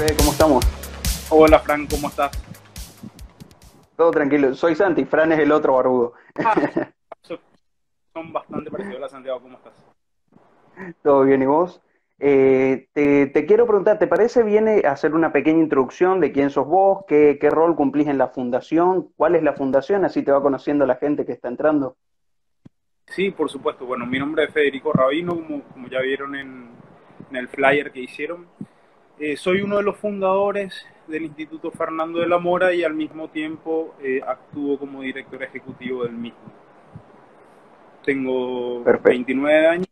Fede, ¿cómo estamos? Hola, Fran, ¿cómo estás? Todo tranquilo. Soy Santi, Fran es el otro barbudo. Ah, son bastante parecidos. Hola, Santiago, ¿cómo estás? Todo bien, ¿y vos? Eh, te, te, quiero preguntar, ¿te parece bien eh, hacer una pequeña introducción de quién sos vos, qué, qué, rol cumplís en la fundación, cuál es la fundación, así te va conociendo la gente que está entrando? Sí, por supuesto. Bueno, mi nombre es Federico Rabino, como, como ya vieron en, en, el flyer que hicieron. Eh, soy uno de los fundadores del Instituto Fernando de la Mora y al mismo tiempo eh, actúo como director ejecutivo del mismo. Tengo Perfecto. 29 años,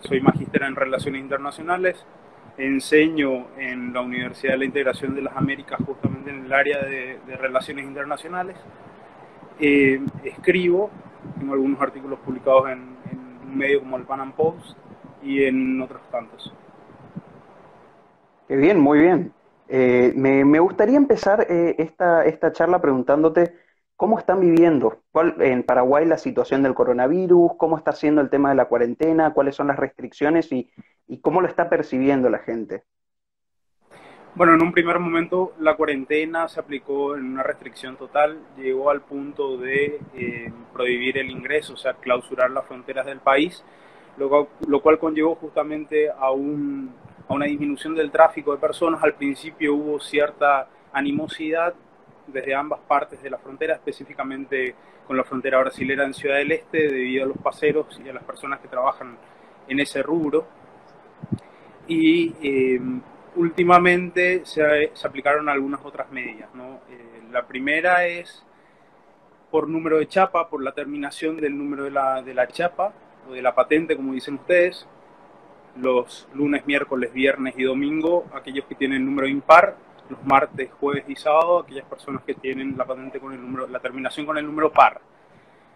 soy magíster en Relaciones Internacionales, enseño en la Universidad de la Integración de las Américas justamente en el área de, de Relaciones Internacionales, eh, escribo, tengo algunos artículos publicados en, en, un medio como el Pan Am Post y en otros tantos. Qué bien, muy bien. Eh, me, me, gustaría empezar eh, esta, esta charla preguntándote ¿Cómo están viviendo ¿Cuál, en Paraguay la situación del coronavirus? ¿Cómo está siendo el tema de la cuarentena? ¿Cuáles son las restricciones? Y, y, cómo lo está percibiendo la gente? Bueno, en un primer momento la cuarentena se aplicó en una restricción total, llegó al punto de eh, prohibir el ingreso, o sea, clausurar las fronteras del país, lo, lo cual conllevó justamente a, un, a una disminución del tráfico de personas. Al principio hubo cierta animosidad desde ambas partes de la frontera, específicamente con la frontera brasilera en Ciudad del Este, debido a los paseros y a las personas que trabajan en ese rubro. Y eh, últimamente se, aplicaron algunas otras medidas. ¿no? Eh, la primera es por número de chapa, por la terminación del número de la, de la chapa o de la patente, como dicen ustedes. Los lunes, miércoles, viernes y domingo, aquellos que tienen número impar los martes, jueves y sábado aquellas personas que tienen la patente con el número, la terminación con el número par.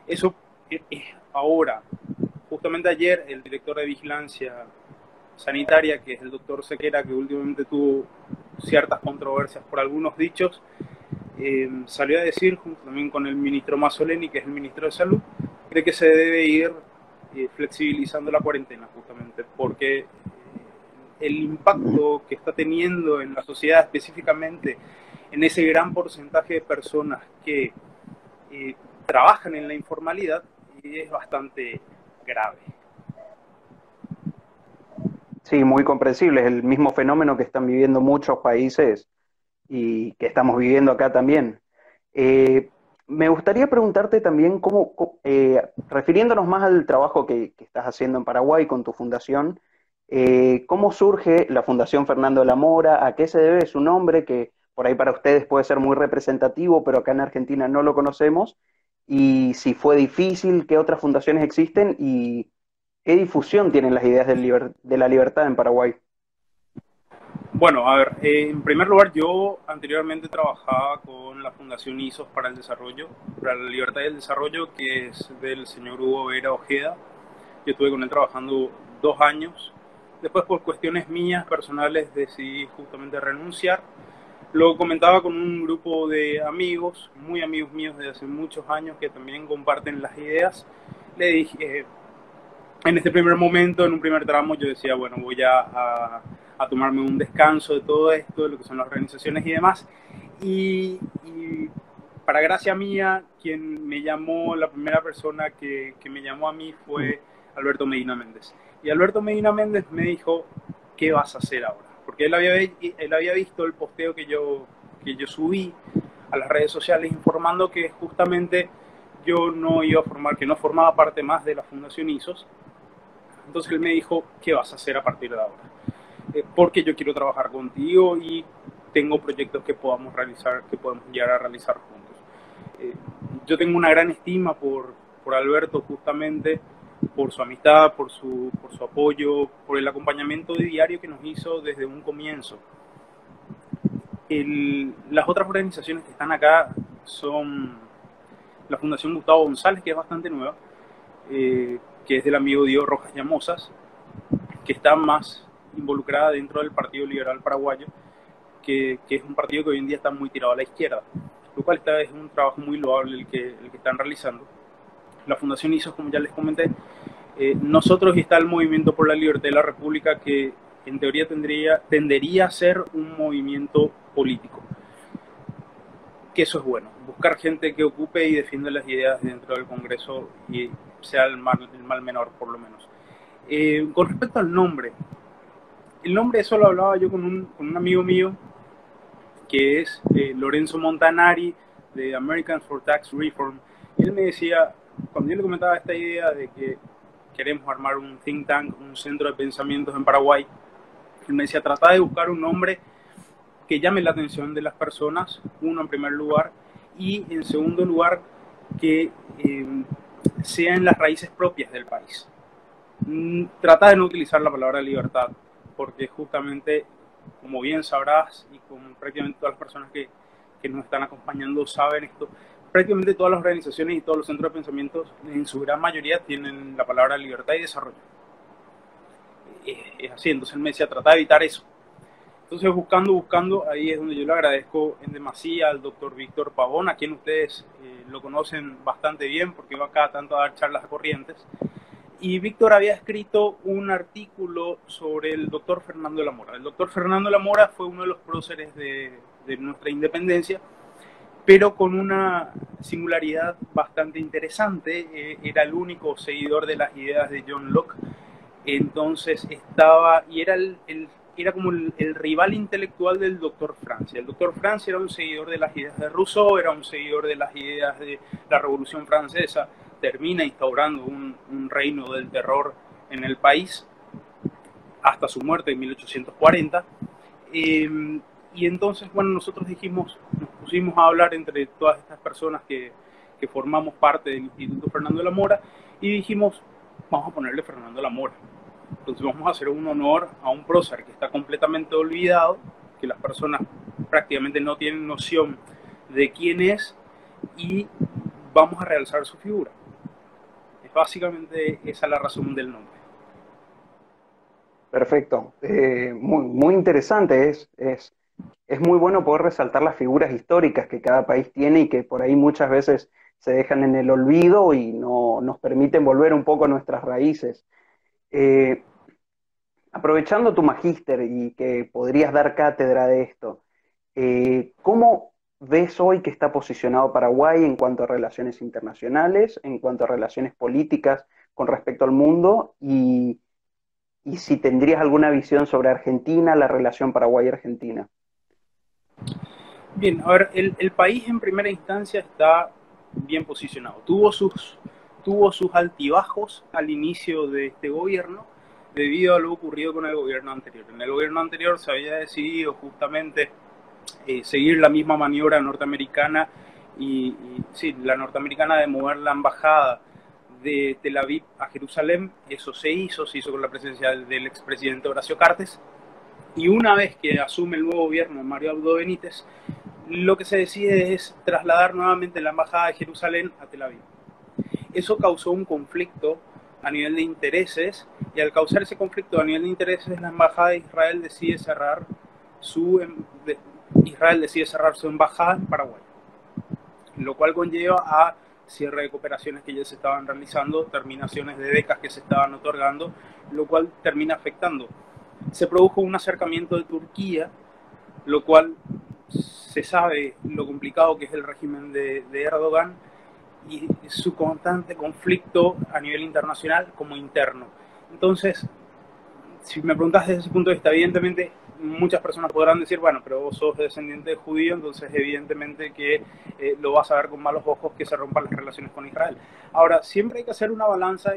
Eso es ahora. Justamente ayer el director de vigilancia sanitaria, que es el doctor Sequera, que últimamente tuvo ciertas controversias por algunos dichos, eh, salió a decir, junto también con el ministro Mazzoleni, que es el ministro de Salud, cree que se debe ir eh, flexibilizando la cuarentena, justamente, porque el impacto que está teniendo en la sociedad, específicamente en ese gran porcentaje de personas que eh, trabajan en la informalidad, es bastante grave. Sí, muy comprensible. Es el mismo fenómeno que están viviendo muchos países y que estamos viviendo acá también. Eh, me gustaría preguntarte también cómo, eh, refiriéndonos más al trabajo que, que, estás haciendo en Paraguay con tu fundación, eh, ¿Cómo surge la Fundación Fernando de la Mora? ¿A qué se debe su nombre? Que por ahí para ustedes puede ser muy representativo, pero acá en Argentina no lo conocemos. Y si fue difícil, qué otras fundaciones existen y qué difusión tienen las ideas de la libertad en Paraguay. Bueno, a ver, eh, en primer lugar, yo anteriormente trabajaba con la Fundación ISOS para el Desarrollo, para la Libertad y el Desarrollo, que es del señor Hugo Vera Ojeda. Yo estuve con él trabajando dos años Después por cuestiones mías personales decidí justamente renunciar. Lo comentaba con un grupo de amigos, muy amigos míos de hace muchos años que también comparten las ideas. Le dije, en este primer momento, en un primer tramo, yo decía, bueno, voy a, a, a tomarme un descanso de todo esto, de lo que son las organizaciones y demás. Y, y, para gracia mía, quien me llamó, la primera persona que, que me llamó a mí fue Alberto Medina Méndez. Y Alberto Medina Méndez me dijo, ¿qué vas a hacer ahora? Porque él había, él había visto el posteo que yo, que yo subí a las redes sociales informando que justamente yo no iba a formar, que no formaba parte más de la Fundación ISOS. Entonces él me dijo, ¿qué vas a hacer a partir de ahora? Eh, porque yo quiero trabajar contigo y tengo proyectos que podamos realizar, que podemos llegar a realizar juntos. Eh, yo tengo una gran estima por, por Alberto justamente por su amistad, por su, por su apoyo, por el acompañamiento diario que nos hizo desde un comienzo. El, las otras organizaciones que están acá son la Fundación Gustavo González, que es bastante nueva, eh, que es del amigo Diego Rojas Llamosas, que está más involucrada dentro del Partido Liberal Paraguayo, que, que, es un partido que hoy en día está muy tirado a la izquierda, lo cual está, es un trabajo muy loable el que, el que están realizando la Fundación ISOS, como ya les comenté, eh, nosotros está el Movimiento por la Libertad de la República, que en teoría tendría, tendería a ser un movimiento político. Que eso es bueno, buscar gente que ocupe y defienda las ideas dentro del Congreso y sea el mal, el mal menor, por lo menos. Eh, con respecto al nombre, el nombre, eso lo hablaba yo con un, con un amigo mío, que es eh, Lorenzo Montanari, de Americans for Tax Reform. Él me decía, cuando yo le comentaba esta idea de que queremos armar un think tank, un centro de pensamientos en Paraguay, él me decía, trata de buscar un nombre que llame la atención de las personas, uno en primer lugar, y en segundo lugar, que eh, sea en las raíces propias del país. Mm, trata de no utilizar la palabra libertad, porque justamente, como bien sabrás, y como prácticamente todas las personas que, que nos están acompañando saben esto, prácticamente todas las organizaciones y todos los centros de pensamiento, en su gran mayoría, tienen la palabra libertad y desarrollo. Es así, entonces él me decía, trata de evitar eso. Entonces, buscando, buscando, ahí es donde yo le agradezco en demasía al doctor Víctor Pavón, a quien ustedes eh, lo conocen bastante bien porque va acá tanto a dar charlas a corrientes. Y Víctor había escrito un artículo sobre el doctor Fernando de la Mora. El doctor Fernando de la Mora fue uno de los próceres de, nuestra independencia, pero con una singularidad bastante interesante. Eh, era el único seguidor de las ideas de John Locke. Entonces estaba, y era, el, era como el, el, rival intelectual del doctor Francia. El doctor Francia era un seguidor de las ideas de Rousseau, era un seguidor de las ideas de la Revolución Francesa termina instaurando un, reino del terror en el país hasta su muerte en 1840. Eh, y entonces, bueno, nosotros dijimos, nos pusimos a hablar entre todas estas personas que, que formamos parte del Instituto Fernando de la Mora y dijimos, vamos a ponerle Fernando de la Mora. Entonces vamos a hacer un honor a un prócer que está completamente olvidado, que las personas prácticamente no tienen noción de quién es y vamos a realzar su figura. Básicamente esa es la razón del nombre. Perfecto. Eh, muy, muy interesante. Es, es, es muy bueno poder resaltar las figuras históricas que cada país tiene y que por ahí muchas veces se dejan en el olvido y no nos permiten volver un poco a nuestras raíces. Eh, aprovechando tu magíster y que podrías dar cátedra de esto, eh, ¿cómo ves hoy que está posicionado Paraguay en cuanto a relaciones internacionales, en cuanto a relaciones políticas con respecto al mundo y, y si tendrías alguna visión sobre Argentina, la relación Paraguay-Argentina? Bien, a ver, el, el, país en primera instancia está bien posicionado. Tuvo sus, tuvo sus altibajos al inicio de este gobierno debido a lo ocurrido con el gobierno anterior. En el gobierno anterior se había decidido justamente eh, seguir la misma maniobra norteamericana y, sí, la norteamericana de mover la embajada de Tel Aviv a Jerusalén. Eso se hizo, se hizo con la presencia del, del expresidente Horacio Cartes. Y una vez que asume el nuevo gobierno Mario Abdo Benítez, lo que se decide es trasladar nuevamente la embajada de Jerusalén a Tel Aviv. Eso causó un conflicto a nivel de intereses y al causar ese conflicto a nivel de intereses la embajada de Israel decide cerrar su em, Israel decide cerrar su embajada en Paraguay, lo cual conlleva a cierre de cooperaciones que ya se estaban realizando, terminaciones de becas que se estaban otorgando, lo cual termina afectando. Se produjo un acercamiento de Turquía, lo cual se sabe lo complicado que es el régimen de, de Erdogan y su constante conflicto a nivel internacional como interno. Entonces, si me preguntas desde ese punto de vista, evidentemente muchas personas podrán decir, bueno, pero vos sos descendiente de judío, entonces evidentemente que eh, lo vas a ver con malos ojos que se rompan las relaciones con Israel. Ahora, siempre hay que hacer una balanza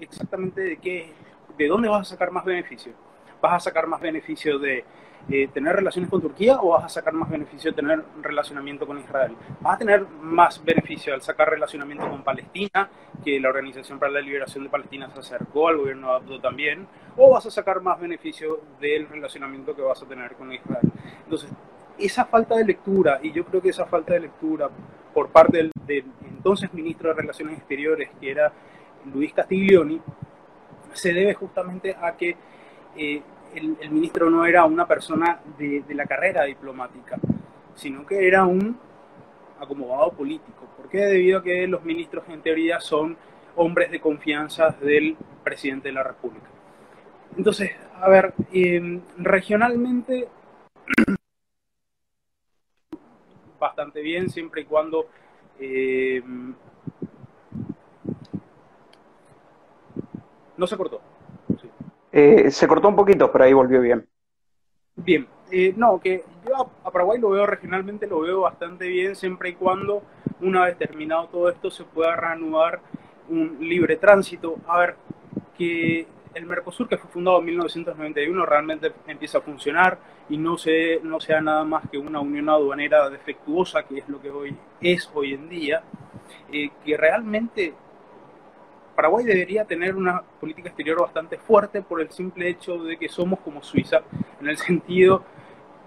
exactamente de qué, de dónde vas a sacar más beneficio. ¿Vas a sacar más beneficio de eh, tener relaciones con Turquía o vas a sacar más beneficio de tener relacionamiento con Israel? ¿Vas a tener más beneficio al sacar relacionamiento con Palestina, que la Organización para la Liberación de Palestina se acercó al gobierno de Abdo también? ¿O vas a sacar más beneficio del relacionamiento que vas a tener con Israel? Entonces, esa falta de lectura, y yo creo que esa falta de lectura por parte del, del entonces ministro de Relaciones Exteriores, que era Luis Castiglioni, se debe justamente a que eh, el, ministro no era una persona de, de, la carrera diplomática, sino que era un acomodado político. ¿Por qué? Debido a que los ministros en teoría son hombres de confianza del presidente de la República. Entonces, a ver, em, regionalmente bastante bien, siempre y cuando em, no se cortó. Eh, se cortó un poquito, pero ahí volvió bien. Bien, eh, no, que yo a Paraguay lo veo regionalmente, lo veo bastante bien, siempre y cuando, una vez terminado todo esto, se pueda reanudar un libre tránsito. A ver, que el Mercosur, que fue fundado en 1991, realmente empieza a funcionar y no, se, no sea nada más que una unión aduanera defectuosa, que es lo que hoy es hoy en día, eh, que realmente Paraguay debería tener una política exterior bastante fuerte por el simple hecho de que somos como Suiza, en el sentido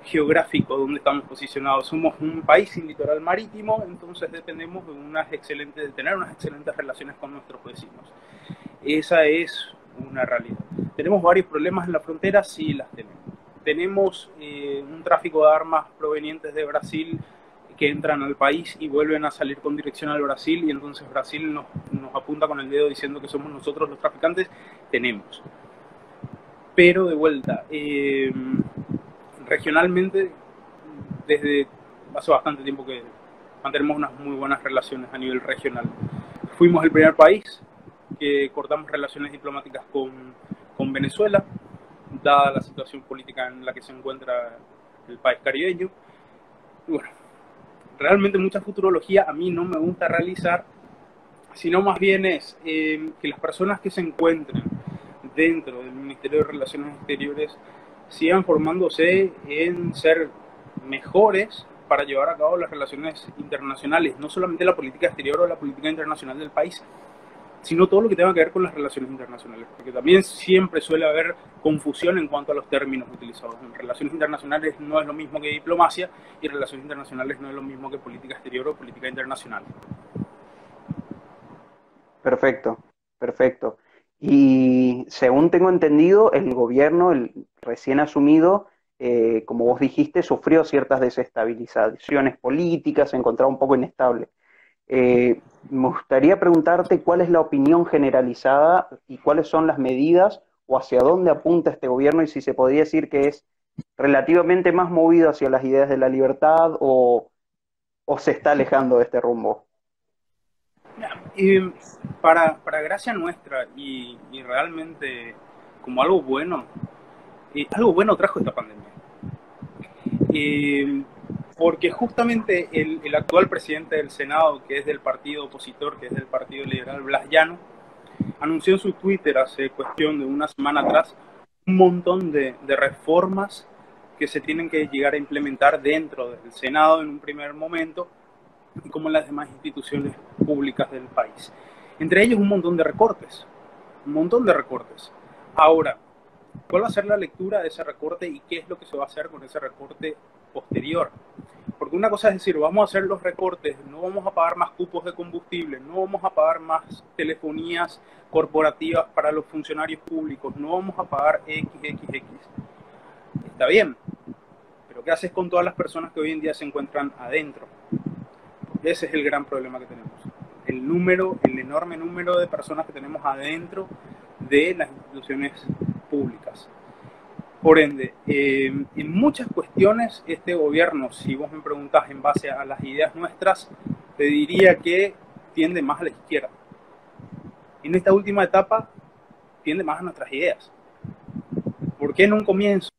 geográfico donde estamos posicionados. Somos un país sin litoral marítimo, entonces dependemos de, unas excelentes, de tener unas excelentes relaciones con nuestros vecinos. Esa es una realidad. ¿Tenemos varios problemas en la frontera? Sí, las tenemos. Tenemos eh, un tráfico de armas provenientes de Brasil que entran al país y vuelven a salir con dirección al Brasil y entonces Brasil nos, nos apunta con el dedo diciendo que somos nosotros los traficantes, tenemos. Pero de vuelta, eh, regionalmente, desde hace bastante tiempo que mantenemos unas muy buenas relaciones a nivel regional. Fuimos el primer país que cortamos relaciones diplomáticas con, con Venezuela, dada la situación política en la que se encuentra el país caribeño. Y bueno, realmente mucha futurología a mí no me gusta realizar, sino más bien es eh, que las personas que se encuentren dentro del Ministerio de Relaciones Exteriores sigan formándose en ser mejores para llevar a cabo las relaciones internacionales, no solamente la política exterior o la política internacional del país, sino todo lo que tenga que ver con las relaciones internacionales, porque también siempre suele haber confusión en cuanto a los términos utilizados. En relaciones internacionales no es lo mismo que diplomacia y relaciones internacionales no es lo mismo que política exterior o política internacional. Perfecto, perfecto. Y según tengo entendido, el gobierno, recién asumido, eh, como vos dijiste, sufrió ciertas desestabilizaciones políticas, se encontraba un poco inestable. Eh, me gustaría preguntarte cuál es la opinión generalizada y cuáles son las medidas o hacia dónde apunta este gobierno y si se podría decir que es relativamente más movido hacia las ideas de la libertad o, o se está alejando de este rumbo. Para, para gracia nuestra y, y, realmente como algo bueno, eh, algo bueno trajo esta pandemia. Porque justamente el, el, actual presidente del Senado, que es del partido opositor, que es del Partido Liberal Blas Llano, anunció en su Twitter hace cuestión de una semana atrás un montón de, de reformas que se tienen que llegar a implementar dentro del Senado en un primer momento como en las demás instituciones públicas del país. Entre ellos un montón de recortes, un montón de recortes. Ahora, ¿cuál va a ser la lectura de ese recorte y qué es lo que se va a hacer con ese recorte posterior? Porque una cosa es decir, vamos a hacer los recortes, no vamos a pagar más cupos de combustible, no vamos a pagar más telefonías corporativas para los funcionarios públicos, no vamos a pagar XXX. Está bien, pero ¿qué haces con todas las personas que hoy en día se encuentran adentro? Ese es el gran problema que tenemos. El número, el enorme número de personas que tenemos adentro de las instituciones públicas. Por ende, eh, en muchas cuestiones este gobierno, si vos me preguntás en base a las ideas nuestras, te diría que tiende más a la izquierda. En esta última etapa tiende más a nuestras ideas. ¿Por qué en un comienzo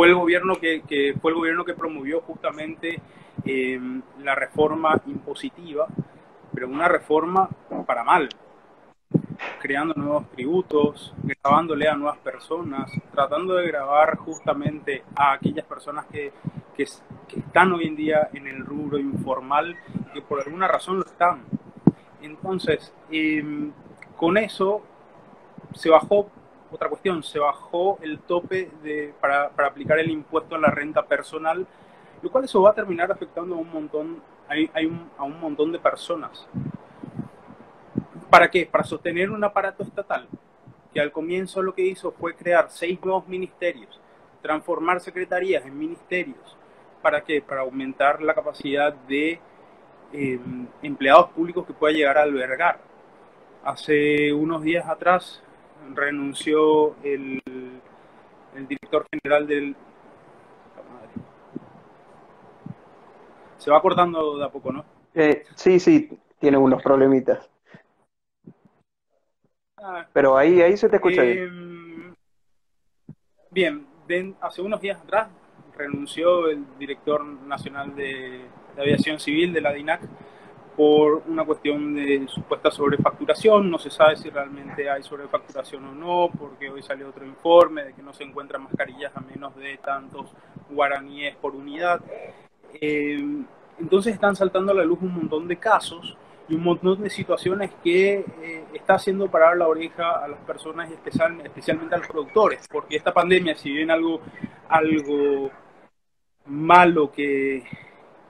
fue el gobierno que, fue el gobierno que promovió justamente eh, la reforma impositiva, pero una reforma para mal, creando nuevos tributos, grabándole a nuevas personas, tratando de grabar justamente a aquellas personas que, que, que están hoy en día en el rubro informal y que por alguna razón lo están. Entonces, eh, con eso se bajó otra cuestión, se bajó el tope de, para, para, aplicar el impuesto a la renta personal, lo cual eso va a terminar afectando a un montón, hay, hay a un montón de personas. ¿Para qué? Para sostener un aparato estatal, que al comienzo lo que hizo fue crear seis nuevos ministerios, transformar secretarías en ministerios. ¿Para qué? Para aumentar la capacidad de empleados públicos que pueda llegar a albergar. Hace unos días atrás renunció el director general del... Se va cortando de a poco, ¿no? Eh, sí, sí, tiene unos problemitas. Ah, Pero ahí, ahí se te escucha bien. Em, bien, hace unos días atrás renunció el director nacional de, de aviación civil de la DINAC por una cuestión de supuesta sobrefacturación. No se sabe si realmente hay sobrefacturación o no, porque hoy salió otro informe de que no se encuentran mascarillas a menos de tantos guaraníes por unidad. Eh, entonces están saltando a la luz un montón de casos y un montón de situaciones que eh, está haciendo parar la oreja a las personas y especial, especialmente a los productores, porque esta pandemia, si bien algo, algo malo que,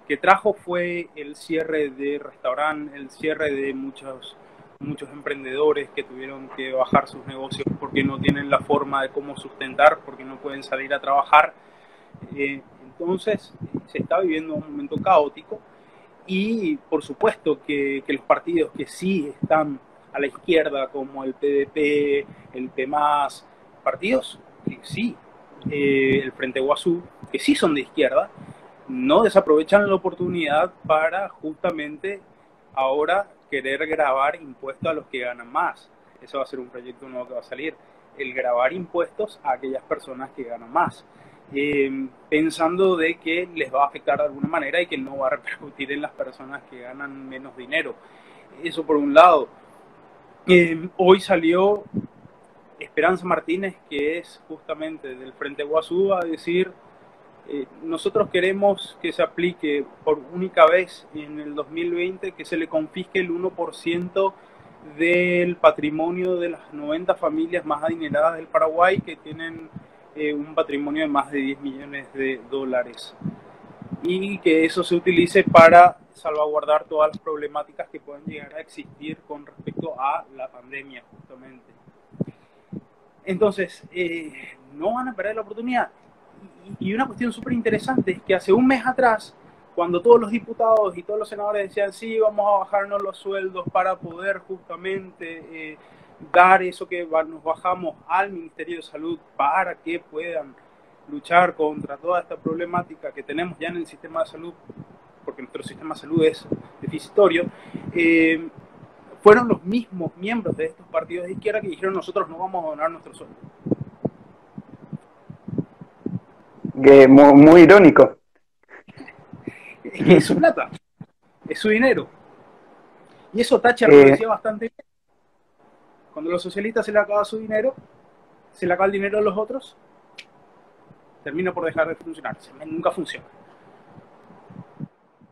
que trajo fue el cierre de restaurantes, el cierre de muchos, muchos emprendedores que tuvieron que bajar sus negocios porque no tienen la forma de cómo sustentar, porque no pueden salir a trabajar. Eh, entonces se está viviendo un momento caótico y por supuesto que, los partidos que sí están a la izquierda, como el PDP, el PMAS, partidos que sí, eh, el Frente Guazú, que sí son de izquierda, no desaprovechan la oportunidad para justamente ahora querer grabar impuestos a los que ganan más. Eso va a ser un proyecto nuevo que va a salir. El grabar impuestos a aquellas personas que ganan más. Em, pensando de que les va a afectar de alguna manera y que no va a repercutir en las personas que ganan menos dinero. Eso por un lado. Em, hoy salió Esperanza Martínez, que es justamente del Frente Guazú, a decir eh, nosotros queremos que se aplique por única vez en el 2020 que se le confisque el 1% del patrimonio de las 90 familias más adineradas del Paraguay que tienen eh, un patrimonio de más de 10 millones de dólares y que eso se utilice para salvaguardar todas las problemáticas que puedan llegar a existir con respecto a la pandemia justamente. Entonces, eh, no van a perder la oportunidad y una cuestión súper interesante es que hace un mes atrás, cuando todos los diputados y todos los senadores decían, sí, vamos a bajarnos los sueldos para poder justamente eh, dar eso que nos bajamos al Ministerio de Salud para que puedan luchar contra toda esta problemática que tenemos ya en el sistema de salud, porque nuestro sistema de salud es deficitorio, eh, fueron los mismos miembros de estos partidos de izquierda que dijeron nosotros no vamos a donar nuestro sueldo. muy, irónico. Es su plata, es su dinero. Y eso Thatcher lo eh, decía bastante bien. Cuando los socialistas se le acaba su dinero, se le acaba el dinero a los otros, termina por dejar de funcionar. Nunca funciona.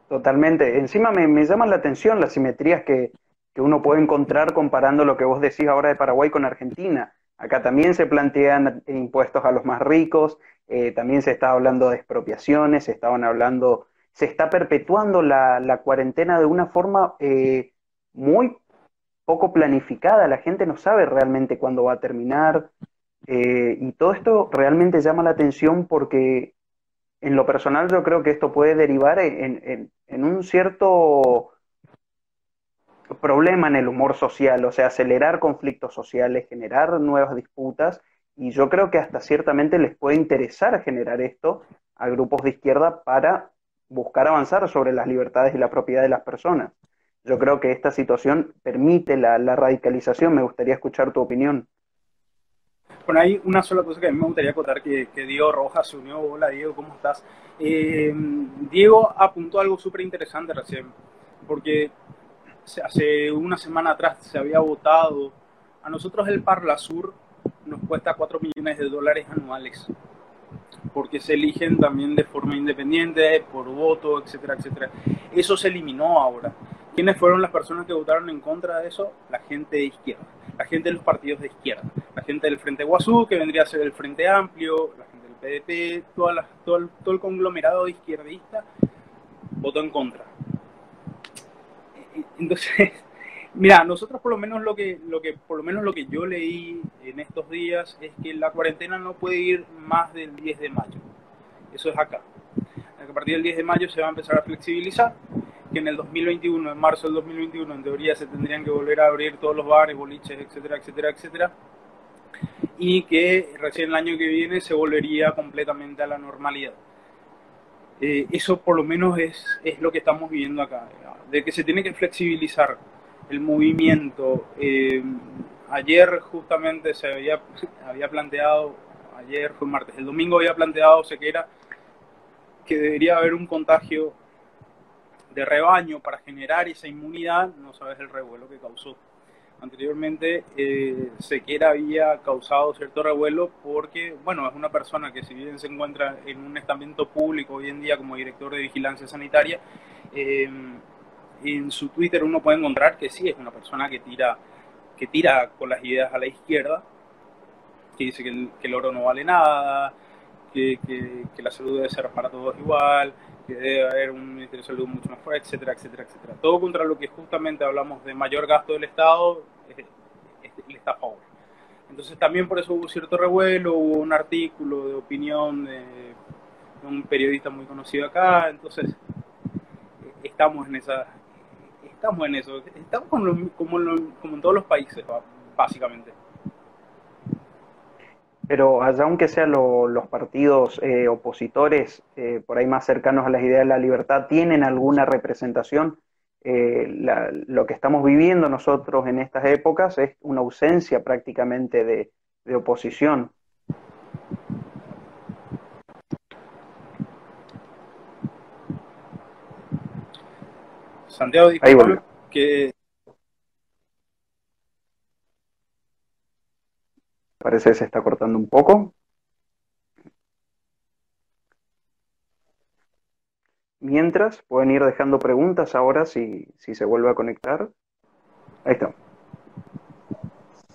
Totalmente. Encima me, me llaman la atención las simetrías que, que uno puede encontrar comparando lo que vos decís ahora de Paraguay con Argentina. Acá también se plantean impuestos a los más ricos, eh, también se está hablando de expropiaciones, se estaban hablando, se está perpetuando la, cuarentena de una forma eh, muy poco planificada, la gente no sabe realmente cuándo va a terminar, eh, y todo esto realmente llama la atención porque en lo personal yo creo que esto puede derivar en un cierto problema en el humor social, o sea, acelerar conflictos sociales, generar nuevas disputas, y yo creo que hasta ciertamente les puede interesar generar esto a grupos de izquierda para buscar avanzar sobre las libertades y la propiedad de las personas. Yo creo que esta situación permite la, radicalización. Me gustaría escuchar tu opinión. Bueno, hay una sola cosa que a mí me gustaría contar, que, Diego Rojas se unió. Hola Diego, ¿cómo estás? Eh, Diego apuntó algo súper interesante recién, porque hace una semana atrás se había votado. A nosotros el Parla Sur nos cuesta 4 millones de dólares anuales, porque se eligen también de forma independiente, por voto, etcétera, etcétera. Eso se eliminó ahora. ¿Quiénes fueron las personas que votaron en contra de eso? La gente de izquierda, la gente de los partidos de izquierda, la gente del Frente Guazú, que vendría a ser el Frente Amplio, la gente del PDP, todo, el, todo el conglomerado izquierdista votó en contra. Entonces, mira, nosotros por lo menos lo que, lo que, por lo menos lo que yo leí en estos días es que la cuarentena no puede ir más del 10 de mayo. Eso es acá. A partir del 10 de mayo se va a empezar a flexibilizar que en el 2021, en marzo del 2021, en teoría se tendrían que volver a abrir todos los bares, boliches, etcétera, etcétera, etcétera, y que recién el año que viene se volvería completamente a la normalidad. Eh, eso por lo menos es, es lo que estamos viviendo acá, de que se tiene que flexibilizar el movimiento. Eh, ayer justamente se había, había planteado, ayer fue martes, el domingo había planteado Sequera que debería haber un contagio de rebaño para generar esa inmunidad, no sabes el revuelo que causó. Anteriormente, eh, había causado cierto revuelo porque, bueno, es una persona que si bien se encuentra en un estamento público hoy en día como director de vigilancia sanitaria, eh, en su Twitter uno puede encontrar que sí es una persona que tira, que tira con las ideas a la izquierda, que dice que el, oro no vale nada, que, que, la salud debe ser para todos igual, que debe haber un Ministerio de Salud mucho fuerte, etcétera, etcétera, etcétera. Todo contra lo que justamente hablamos de mayor gasto del Estado, él está a favor. Entonces también por eso hubo cierto revuelo, hubo un artículo de opinión de, de un periodista muy conocido acá, entonces estamos en esa estamos en eso, estamos como, como, como en todos los países, básicamente. Pero allá aunque sean lo, los partidos eh, opositores, eh, por ahí más cercanos a las ideas de la libertad, ¿tienen alguna representación? Eh, la, lo que estamos viviendo nosotros en estas épocas es una ausencia prácticamente de, de oposición. Santiago, disculpa que Parece que se está cortando un poco. Mientras, pueden ir dejando preguntas ahora si, si se vuelve a conectar. Ahí está.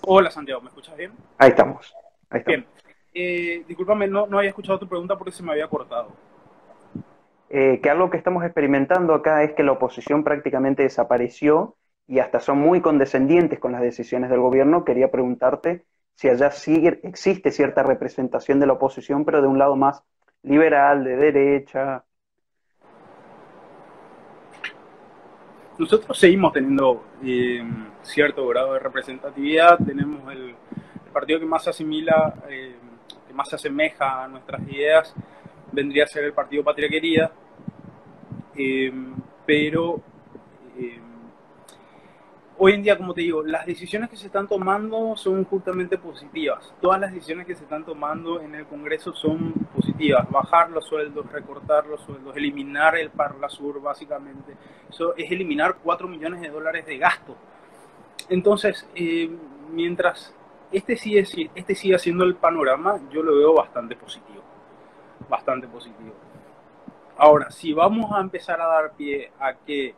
Hola Santiago, ¿me escuchas bien? Ahí estamos. Ahí estamos. Bien. Eh, discúlpame, no, no había escuchado tu pregunta porque se me había cortado. Eh, que algo que estamos experimentando acá es que la oposición prácticamente desapareció y hasta son muy condescendientes con las decisiones del gobierno. Quería preguntarte si allá sigue, existe cierta representación de la oposición, pero de un lado más liberal, de derecha. Nosotros seguimos teniendo eh, cierto grado de representatividad, tenemos el, partido que más asimila, eh, que más se asemeja a nuestras ideas, vendría a ser el Partido Patria Querida, eh, pero hoy en día, como te digo, las decisiones que se están tomando son justamente positivas. Todas las decisiones que se están tomando en el Congreso son positivas. Bajar los sueldos, recortar los sueldos, eliminar el Parla Sur, básicamente. Eso es eliminar 4 millones de dólares de gasto. Entonces, eh, mientras este sigue, este sigue siendo el panorama, yo lo veo bastante positivo. Bastante positivo. Ahora, si vamos a empezar a dar pie a que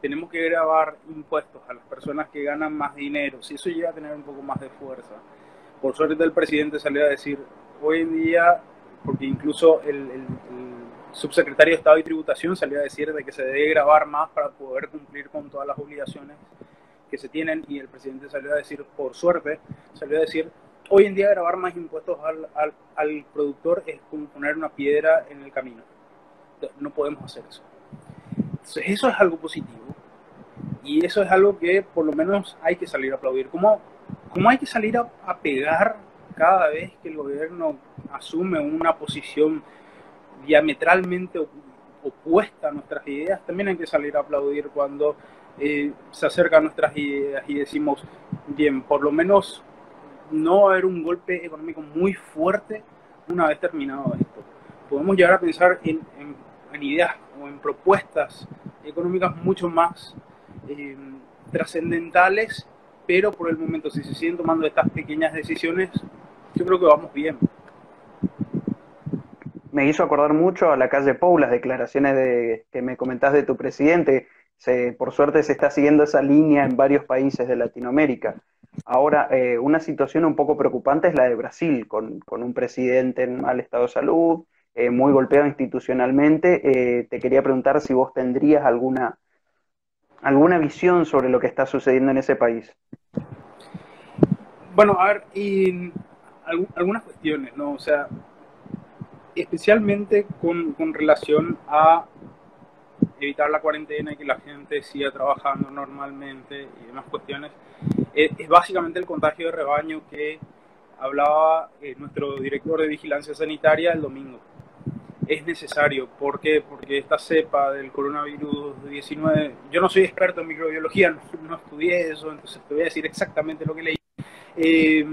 tenemos que grabar impuestos a las personas que ganan más dinero, si eso llega a tener un poco más de fuerza. Por suerte el presidente salió a decir, hoy en día, porque incluso el, subsecretario de Estado y Tributación salió a decir de que se debe grabar más para poder cumplir con todas las obligaciones que se tienen y el presidente salió a decir, por suerte, salió a decir, hoy en día grabar más impuestos al, al, al productor es como poner una piedra en el camino. No podemos hacer eso. Entonces, eso es algo positivo. Y eso es algo que por lo menos hay que salir a aplaudir. ¿Cómo, cómo hay que salir a, a pegar cada vez que el gobierno asume una posición diametralmente opuesta a nuestras ideas? También hay que salir a aplaudir cuando eh, se acerca a nuestras ideas y decimos, bien, por lo menos no va a haber un golpe económico muy fuerte una vez terminado esto. Podemos llegar a pensar en, en, en ideas o en propuestas económicas mucho más eh, trascendentales, pero por el momento, si se siguen tomando estas pequeñas decisiones, yo creo que vamos bien. Me hizo acordar mucho a la calle Pou, las declaraciones de, que me comentás de tu presidente. Se, por suerte se está siguiendo esa línea en varios países de Latinoamérica. Ahora, eh, una situación un poco preocupante es la de Brasil, con, con un presidente en mal estado de salud, eh, muy golpeado institucionalmente. Eh, te quería preguntar si vos tendrías alguna, alguna visión sobre lo que está sucediendo en ese país. Bueno, a ver, y algunas cuestiones, ¿no? O sea, especialmente con, con relación a evitar la cuarentena y que la gente siga trabajando normalmente y demás cuestiones, es, básicamente el contagio de rebaño que hablaba eh, nuestro director de vigilancia sanitaria el domingo. Es necesario, ¿por qué? Porque esta cepa del coronavirus 19, yo no soy experto en microbiología, no, estudié eso, entonces te voy a decir exactamente lo que leí. Eh,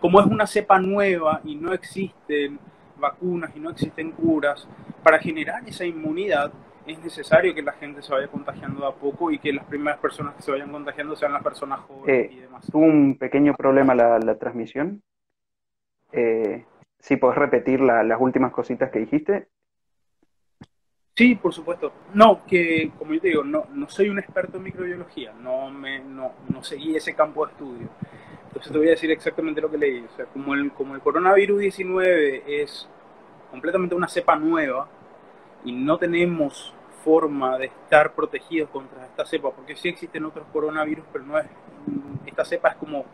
como es una cepa nueva y no existen vacunas y no existen curas, para generar esa inmunidad es necesario que la gente se vaya contagiando a poco y que las primeras personas que se vayan contagiando sean las personas jóvenes eh, y demás. Tuvo un pequeño problema la, la transmisión. Eh, si puedes repetir las últimas cositas que dijiste. Sí, por supuesto. No, que como yo te digo, no, no soy un experto en microbiología, no, me, no, no seguí ese campo de estudio. Entonces te voy a decir exactamente lo que leí. O sea, como el, como el coronavirus 19 es completamente una cepa nueva y no tenemos forma de estar protegidos contra esta cepa, porque sí existen otros coronavirus, pero no es, esta cepa es como,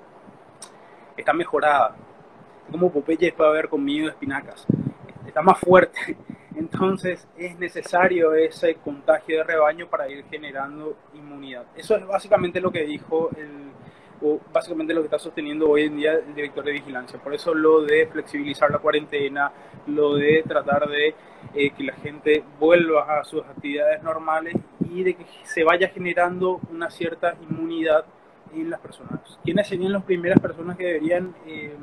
está mejorada, como Popeye puede haber conmigo de espinacas, está más fuerte, entonces es necesario ese contagio de rebaño para ir generando inmunidad. Eso es básicamente lo que dijo el básicamente lo que está sosteniendo hoy en día el director de vigilancia. Por eso lo de flexibilizar la cuarentena, lo de tratar de eh, que la gente vuelva a sus actividades normales y de que se vaya generando una cierta inmunidad en las personas. ¿Quiénes serían las primeras personas que deberían eh,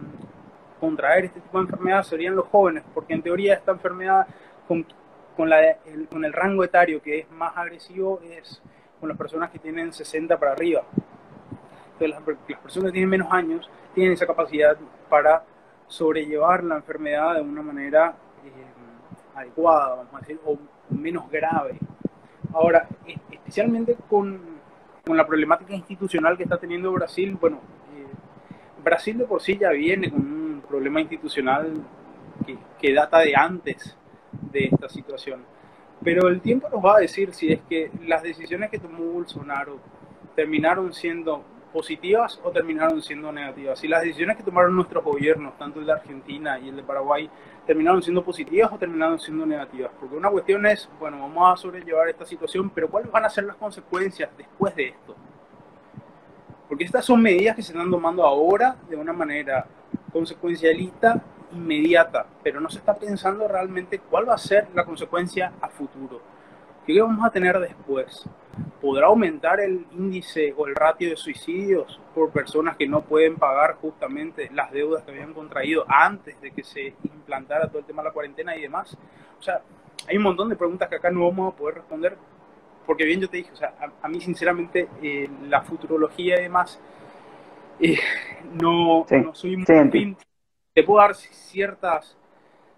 contraer este tipo de enfermedad? Serían los jóvenes, porque en teoría esta enfermedad con, con, la, el, con el rango etario que es más agresivo es con las personas que tienen 60 para arriba las, personas que tienen menos años tienen esa capacidad para sobrellevar la enfermedad de una manera eh, adecuada, vamos a decir, o menos grave. Ahora, especialmente con, con, la problemática institucional que está teniendo Brasil, bueno, eh, Brasil de por sí ya viene con un problema institucional que, que data de antes de esta situación. Pero el tiempo nos va a decir si es que las decisiones que tomó Bolsonaro terminaron siendo positivas o terminaron siendo negativas. Si las decisiones que tomaron nuestros gobiernos, tanto el de Argentina y el de Paraguay, terminaron siendo positivas o terminaron siendo negativas. Porque una cuestión es, bueno, vamos a sobrellevar esta situación, pero ¿cuáles van a ser las consecuencias después de esto? Porque estas son medidas que se están tomando ahora de una manera consecuencialista inmediata, pero no se está pensando realmente cuál va a ser la consecuencia a futuro. ¿Qué vamos a tener después? ¿Podrá aumentar el índice o el ratio de suicidios por personas que no pueden pagar justamente las deudas que habían contraído antes de que se implantara todo el tema de la cuarentena y demás? O sea, hay un montón de preguntas que acá no vamos a poder responder, porque bien yo te dije, o sea, a, mí sinceramente eh, la futurología y demás, eh, no, no, soy muy... Sí, te puedo dar ciertas,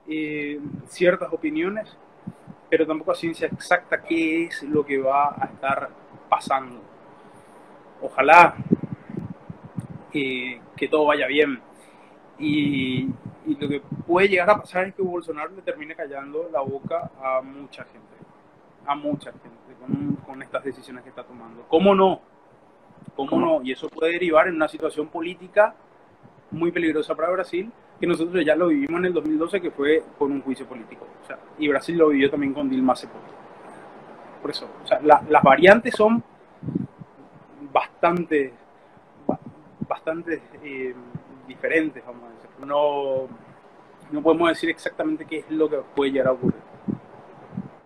eh, ciertas opiniones, pero tampoco a ciencia exacta qué es lo que va a estar pasando. Ojalá eh, que todo vaya bien. Y, lo que puede llegar a pasar es que Bolsonaro le termine callando la boca a mucha gente, a mucha gente con, con estas decisiones que está tomando. ¿Cómo no? ¿Cómo no? Y eso puede derivar en una situación política muy peligrosa para Brasil que nosotros ya lo vivimos en el 2012, que fue con un juicio político. O sea, y Brasil lo vivió también con Dilma hace poco. Por eso, o sea, las variantes son bastante, bastante eh, diferentes, vamos a decir. No, no podemos decir exactamente qué es lo que puede llegar a ocurrir.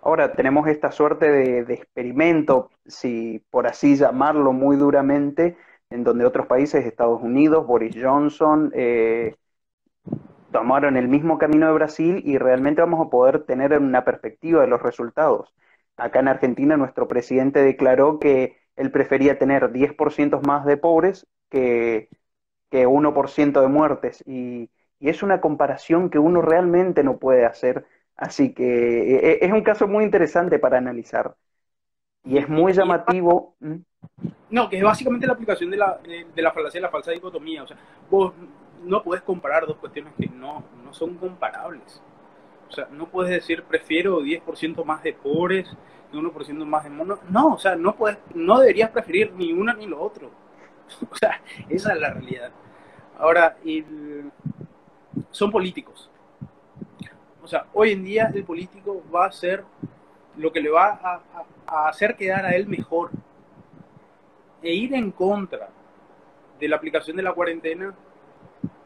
Ahora tenemos esta suerte de, experimento, si por así llamarlo muy duramente, en donde otros países, Estados Unidos, Boris Johnson, eh, tomaron el mismo camino de Brasil y realmente vamos a poder tener una perspectiva de los resultados. Acá en Argentina nuestro presidente declaró que él prefería tener 10% más de pobres que, que 1% de muertes y, es una comparación que uno realmente no puede hacer, así que e, e, es un caso muy interesante para analizar y es muy llamativo. No, que es básicamente la aplicación de la, de, la falacia de la falsa dicotomía, o sea, vos no puedes comparar dos cuestiones que no, no son comparables. O sea, no puedes decir prefiero 10% más de pobres y 1% más de monos. No, o sea, no, puedes, no deberías preferir ni una ni lo otro. O sea, esa es la realidad. Ahora, son políticos. O sea, hoy en día el político va a ser lo que le va a, hacer quedar a él mejor e ir en contra de la aplicación de la cuarentena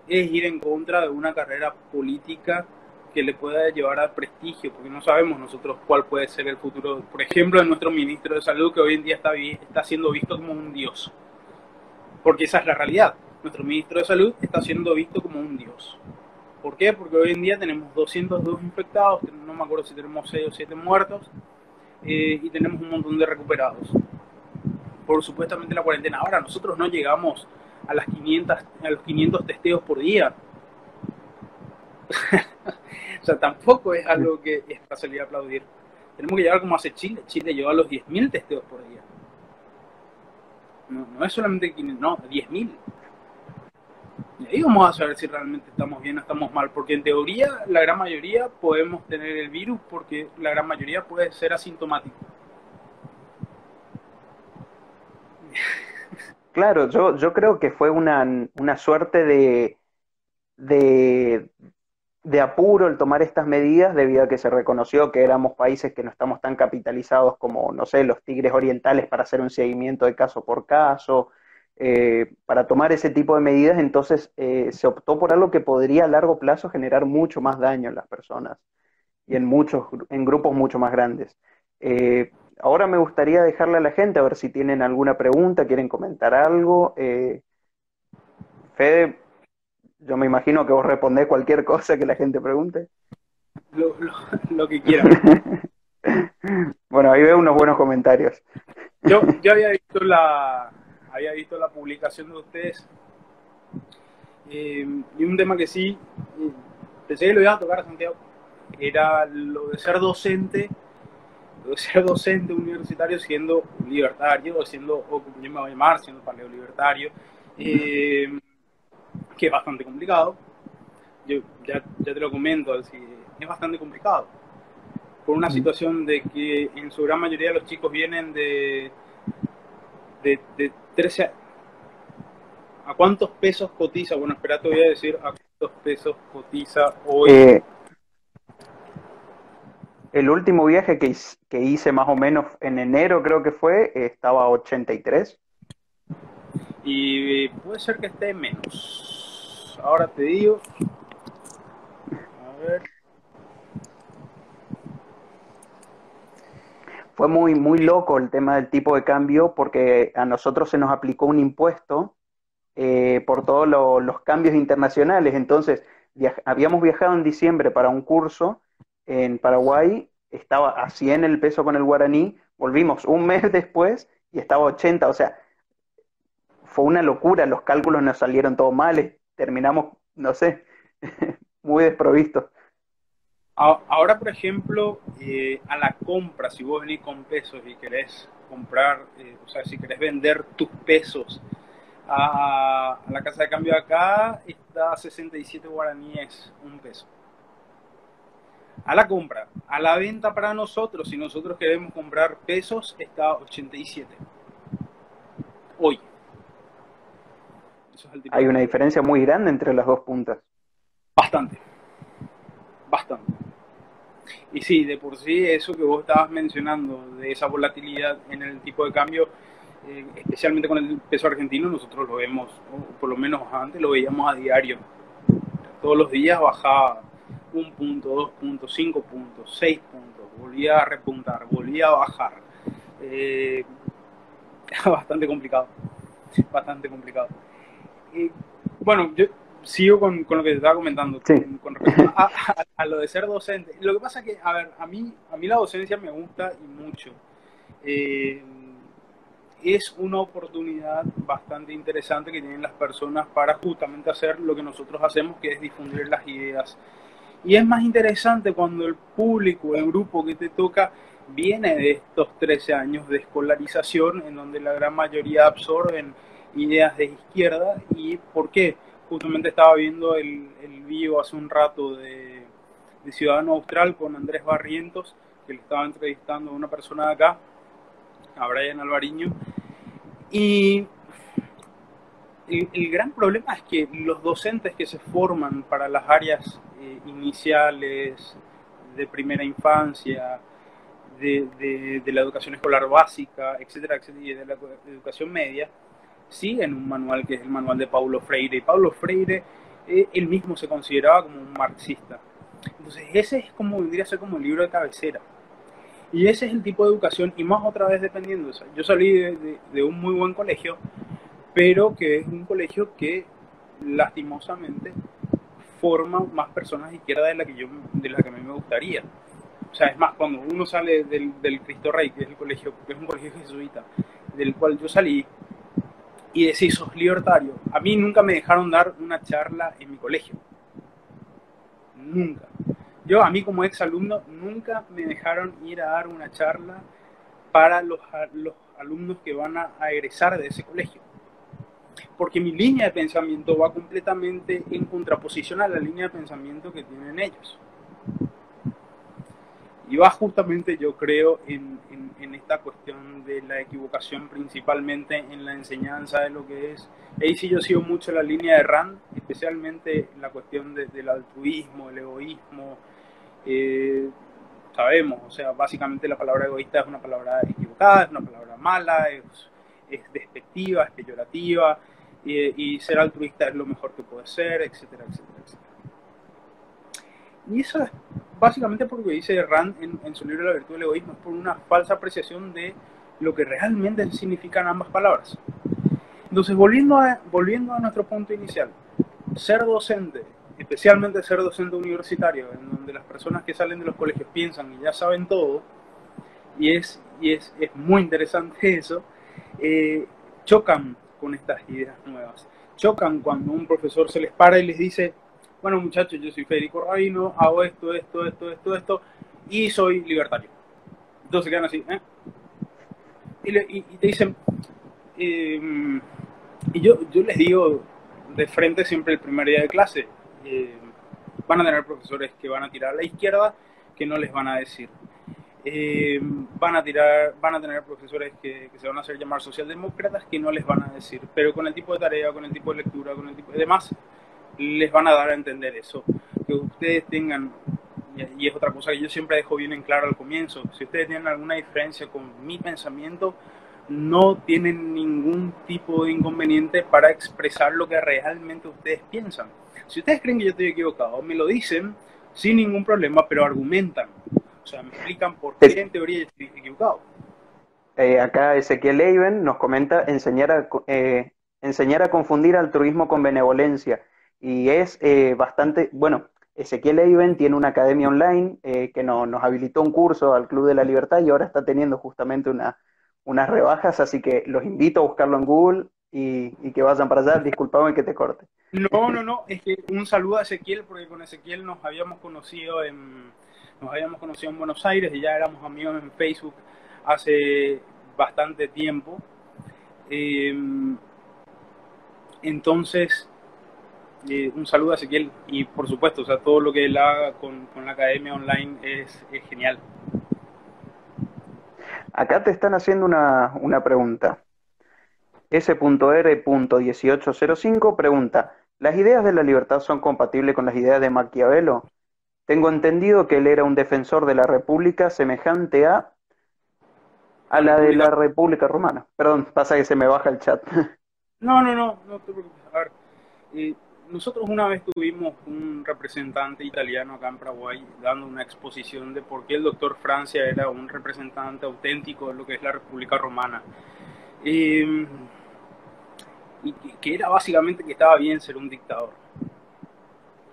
es ir en contra de una carrera política que le pueda llevar al prestigio, porque no sabemos nosotros cuál puede ser el futuro, por ejemplo, de nuestro ministro de Salud, que hoy en día está, está siendo visto como un dios. Porque esa es la realidad. Nuestro ministro de Salud está siendo visto como un dios. ¿Por qué? Porque hoy en día tenemos 202 infectados, no me acuerdo si tenemos 6 o 7 muertos, eh, y tenemos un montón de recuperados. Por supuestamente la cuarentena. Ahora, nosotros no llegamos a, las 500, a los 500 testeos por día. o sea, tampoco es algo que es a aplaudir. Tenemos que llegar como hace Chile. Chile lleva a los 10.000 testeos por día. No, no es solamente 500, no, 10.000. Y ahí vamos a saber si realmente estamos bien o estamos mal, porque en teoría la gran mayoría podemos tener el virus porque la gran mayoría puede ser asintomático. Claro, yo, yo creo que fue una, una suerte de, de, de apuro el tomar estas medidas debido a que se reconoció que éramos países que no estamos tan capitalizados como, no sé, los tigres orientales para hacer un seguimiento de caso por caso, eh, para tomar ese tipo de medidas, entonces eh, se optó por algo que podría a largo plazo generar mucho más daño en las personas y en muchos, en grupos mucho más grandes. Eh, ahora me gustaría dejarle a la gente a ver si tienen alguna pregunta, quieren comentar algo. Fede, yo me imagino que vos respondés cualquier cosa que la gente pregunte. Lo, que quieran. bueno, ahí veo unos buenos comentarios. Yo, yo había visto la, había visto la publicación de ustedes. Eh, y un tema que sí, pensé que lo iba a tocar a Santiago, era lo de ser docente, lo de ser docente universitario siendo libertario, siendo, o como yo me voy a llamar, siendo paleo libertario, eh, que es bastante complicado. Yo ya, ya te lo comento, es bastante complicado. Por una situación de que en su gran mayoría los chicos vienen de, de, de 13 ¿A cuántos pesos cotiza? Bueno, espera, te voy a decir a cuántos pesos cotiza hoy. Eh, el último viaje que, que, hice más o menos en enero creo que fue, estaba a 83. Y puede ser que esté menos. Ahora te digo. A ver. Fue muy, muy loco el tema del tipo de cambio porque a nosotros se nos aplicó un impuesto eh, por todos los cambios internacionales. Entonces, habíamos viajado en diciembre para un curso en Paraguay, estaba a 100 el peso con el guaraní, volvimos un mes después y estaba a 80, o sea, fue una locura, los cálculos nos salieron todos mal, terminamos, no sé, muy desprovistos. Ahora, por ejemplo, eh, a la compra, si vos venís con pesos y querés comprar, eh, o sea, si querés vender tus pesos a, la casa de cambio de acá, está a 67 guaraníes un peso. A la compra. A la venta para nosotros, si nosotros queremos comprar pesos, está a 87. Hoy. Hay una diferencia muy grande entre las dos puntas. Bastante. Bastante. Y sí, de por sí, eso que vos estabas mencionando, de esa volatilidad en el tipo de cambio, eh, especialmente con el peso argentino, nosotros lo vemos, por lo menos antes lo veíamos a diario. Todos los días bajaba un punto, dos puntos, cinco puntos, seis puntos, volvía a repuntar, volvía a bajar. Eh, bastante complicado, bastante complicado. Bueno, yo sigo con, con, lo que te estaba comentando, con, respecto a, lo de ser docente. Lo que pasa es que, a ver, a mí, a mí la docencia me gusta y mucho. Eh, es una oportunidad bastante interesante que tienen las personas para justamente hacer lo que nosotros hacemos, que es difundir las ideas. Y es más interesante cuando el público, el grupo que te toca, viene de estos 13 años de escolarización, en donde la gran mayoría absorben ideas de izquierda. ¿Y por qué? Justamente estaba viendo el, el vivo hace un rato de, Ciudadano Austral con Andrés Barrientos, que le estaba entrevistando a una persona de acá, a Brian Alvariño. Y el, gran problema es que los docentes que se forman para las áreas eh, iniciales, de primera infancia, de, la educación escolar básica, etcétera, etcétera, y de la educación media, siguen un manual que es el manual de Paulo Freire. Y Paulo Freire, eh, él mismo se consideraba como un marxista. Entonces, ese es como, vendría a ser como el libro de cabecera. Y ese es el tipo de educación, y más otra vez dependiendo. yo salí de, un muy buen colegio, pero que es un colegio que lastimosamente forma más personas de izquierda de la que yo de la que a mí me gustaría. O sea, es más, cuando uno sale del, del Cristo Rey, que es el colegio, que es un colegio jesuita, del cual yo salí, y decís, sos libertario, a mí nunca me dejaron dar una charla en mi colegio. Nunca. Yo, a mí como ex alumno, nunca me dejaron ir a dar una charla para los, los alumnos que van a, a egresar de ese colegio. Porque mi línea de pensamiento va completamente en contraposición a la línea de pensamiento que tienen ellos. Y va justamente, yo creo, en, en, esta cuestión de la equivocación, principalmente en la enseñanza de lo que es. Ahí sí yo sigo mucho la línea de Rand, especialmente en la cuestión del altruismo, el egoísmo. Eh, sabemos, o sea, básicamente la palabra egoísta es una palabra equivocada, es una palabra mala, es, es despectiva, es peyorativa, y ser altruista es lo mejor que puede ser, etcétera, etcétera, etcétera. Y eso es básicamente porque dice Rand en, su libro La virtud del egoísmo, es por una falsa apreciación de lo que realmente significan ambas palabras. Entonces, volviendo a, volviendo a nuestro punto inicial, ser docente, especialmente ser docente universitario, en donde las personas que salen de los colegios piensan y ya saben todo, y es, y es, es muy interesante eso, eh, chocan con estas ideas nuevas. Chocan cuando un profesor se les para y les dice, bueno muchachos, yo soy Federico Rabino, hago esto, esto, esto, esto, esto, y soy libertario. Entonces quedan así, ¿eh? Y, te dicen, em, y yo, yo les digo de frente siempre el primer día de clase, eh, van a tener profesores que van a tirar a la izquierda, que no les van a decir. Em, van a tirar, van a tener profesores que, que, se van a hacer llamar socialdemócratas que no les van a decir, pero con el tipo de tarea, con el tipo de lectura, con el tipo de demás, les van a dar a entender eso. Que ustedes tengan, y es otra cosa que yo siempre dejo bien en claro al comienzo, si ustedes tienen alguna diferencia con mi pensamiento, no tienen ningún tipo de inconveniente para expresar lo que realmente ustedes piensan. Si ustedes creen que yo estoy equivocado, me lo dicen sin ningún problema, pero argumentan. O sea, me explican por qué en teoría yo estoy equivocado. Eh, acá Ezequiel Leiben nos comenta enseñar a, eh, enseñar a confundir altruismo con benevolencia y es eh, bastante, bueno, Ezequiel Eiben tiene una academia online eh, que nos habilitó un curso al Club de la Libertad y ahora está teniendo justamente una, unas rebajas, así que los invito a buscarlo en Google y, que vayan para allá. Disculpame que te corte. No, no, no, es que un saludo a Ezequiel porque con Ezequiel nos habíamos conocido en, nos habíamos conocido en Buenos Aires y ya éramos amigos en Facebook hace bastante tiempo. Em, entonces, un saludo a Ezequiel y por supuesto, o sea, todo lo que él haga con, la academia online es, genial. Acá te están haciendo una, una pregunta. S.R.1805 pregunta, ¿las ideas de la libertad son compatibles con las ideas de Maquiavelo? Tengo entendido que él era un defensor de la República semejante a a la de la República Romana. Perdón, pasa que se me baja el chat. No, no, no, no te preocupes. A ver, eh, nosotros una vez tuvimos un representante italiano acá en Paraguay dando una exposición de por qué el doctor Francia era un representante auténtico de lo que es la República Romana. Em, y que, era básicamente que estaba bien ser un dictador.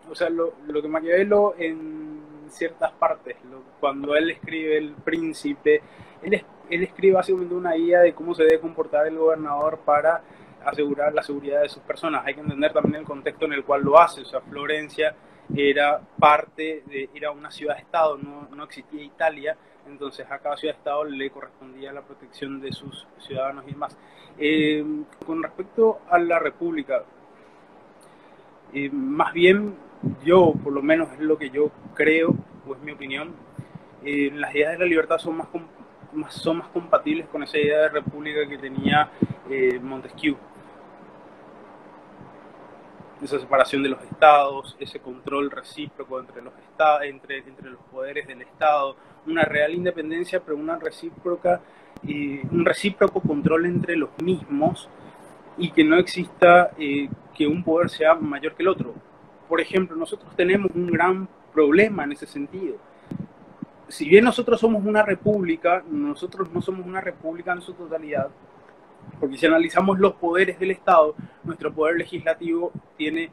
O sea, lo, que Maquiavelo en ciertas partes, cuando él escribe El Príncipe, él, él escribe básicamente una guía de cómo se debe comportar el gobernador para asegurar la seguridad de sus personas. Hay que entender también el contexto en el cual lo hace. O sea, Florencia era parte de, era una ciudad-estado, no, no existía Italia, entonces a cada ciudad-estado le correspondía la protección de sus ciudadanos y demás. Eh, con respecto a la República, eh, más bien yo, por lo menos es lo que yo creo, o es mi opinión, eh, las ideas de la libertad son más, más, son más compatibles con esa idea de república que tenía Montesquieu. Esa separación de los estados, ese control recíproco entre los, entre, entre los poderes del Estado, una real independencia, pero una recíproca, un recíproco control entre los mismos y que no exista eh, que un poder sea mayor que el otro. Por ejemplo, nosotros tenemos un gran problema en ese sentido. Si bien nosotros somos una república, nosotros no somos una república en su totalidad, porque si analizamos los poderes del Estado, nuestro poder legislativo tiene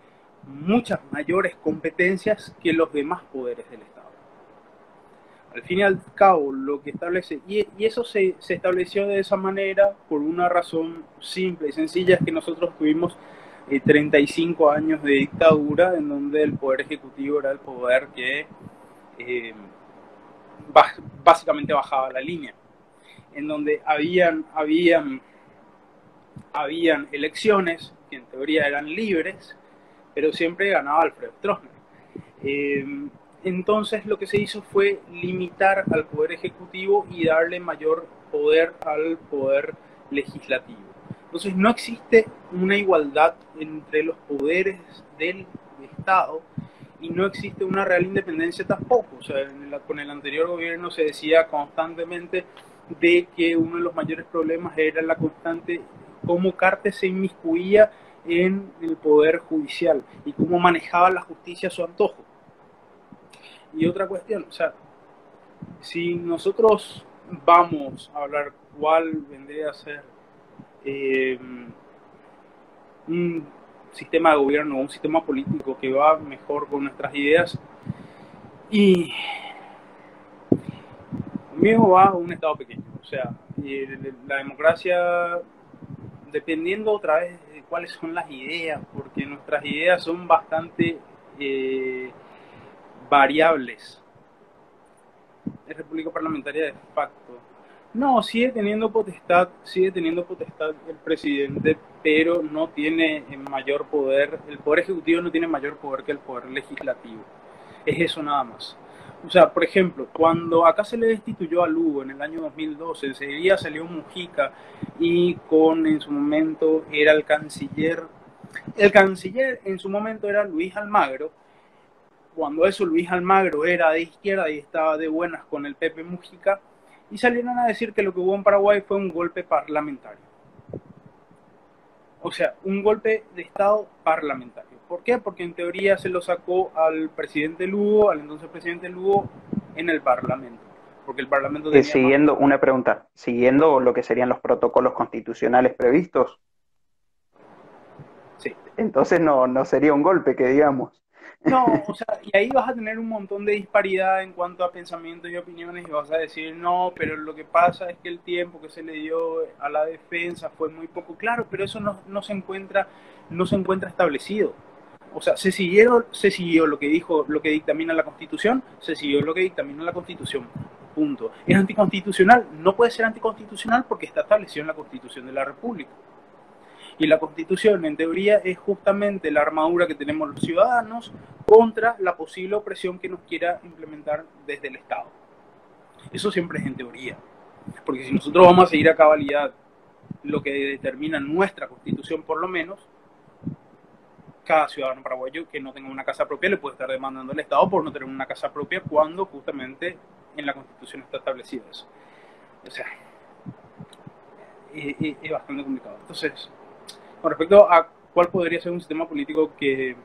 muchas mayores competencias que los demás poderes del Estado. Al fin y al cabo, lo que establece, y, eso se, estableció de esa manera por una razón simple y sencilla, es que nosotros tuvimos 35 eh, años de dictadura en donde el poder ejecutivo era el poder que eh, básicamente bajaba la línea, en donde habían, habían habían elecciones que en teoría eran libres, pero siempre ganaba Alfred Stroessner. Eh, entonces lo que se hizo fue limitar al poder ejecutivo y darle mayor poder al poder legislativo. Entonces no existe una igualdad entre los poderes del Estado y no existe una real independencia tampoco. O sea, con el anterior gobierno se decía constantemente de que uno de los mayores problemas era la constante cómo Cartes se inmiscuía en el poder judicial y cómo manejaba la justicia a su antojo. Y otra cuestión, o sea, si nosotros vamos a hablar cuál vendría a ser eh, un sistema de gobierno, un sistema político que va mejor con nuestras ideas, y conmigo va a un Estado pequeño, o sea, la democracia dependiendo otra vez de cuáles son las ideas, porque nuestras ideas son bastante eh, variables. Es república parlamentaria de facto. No, sigue teniendo potestad, sigue teniendo potestad el presidente, pero no tiene mayor poder, el poder ejecutivo no tiene mayor poder que el poder legislativo. Es eso nada más. O sea, por ejemplo, cuando acá se le destituyó a Lugo en el año 2012, enseguida salió Mujica y con en su momento era el canciller, el canciller en su momento era Luis Almagro, cuando eso Luis Almagro era de izquierda y estaba de buenas con el Pepe Mujica, y salieron a decir que lo que hubo en Paraguay fue un golpe parlamentario. O sea, un golpe de Estado parlamentario. ¿Por qué? Porque en teoría se lo sacó al presidente Lugo, al entonces presidente Lugo, en el Parlamento. Porque el Parlamento tenía Siguiendo, una pregunta, siguiendo lo que serían los protocolos constitucionales previstos. Sí. Entonces no, no sería un golpe, que digamos. No, o sea, y ahí vas a tener un montón de disparidad en cuanto a pensamientos y opiniones y vas a decir, no, pero lo que pasa es que el tiempo que se le dio a la defensa fue muy poco claro, pero eso no, no se encuentra no se encuentra establecido o sea, se siguieron, se siguió lo que dijo, lo que dictamina la Constitución, se siguió lo que dictamina la Constitución. Punto. ¿Es anticonstitucional? No puede ser anticonstitucional porque está establecido en la Constitución de la República. Y la Constitución, en teoría, es justamente la armadura que tenemos los ciudadanos contra la posible opresión que nos quiera implementar desde el Estado. Eso siempre es en teoría. Porque si nosotros vamos a seguir a cabalidad lo que determina nuestra Constitución, por lo menos, cada ciudadano paraguayo que no tenga una casa propia le puede estar demandando al Estado por no tener una casa propia cuando justamente en la Constitución está establecido eso. O sea, es, bastante complicado. Entonces, con respecto a cuál podría ser un sistema político que,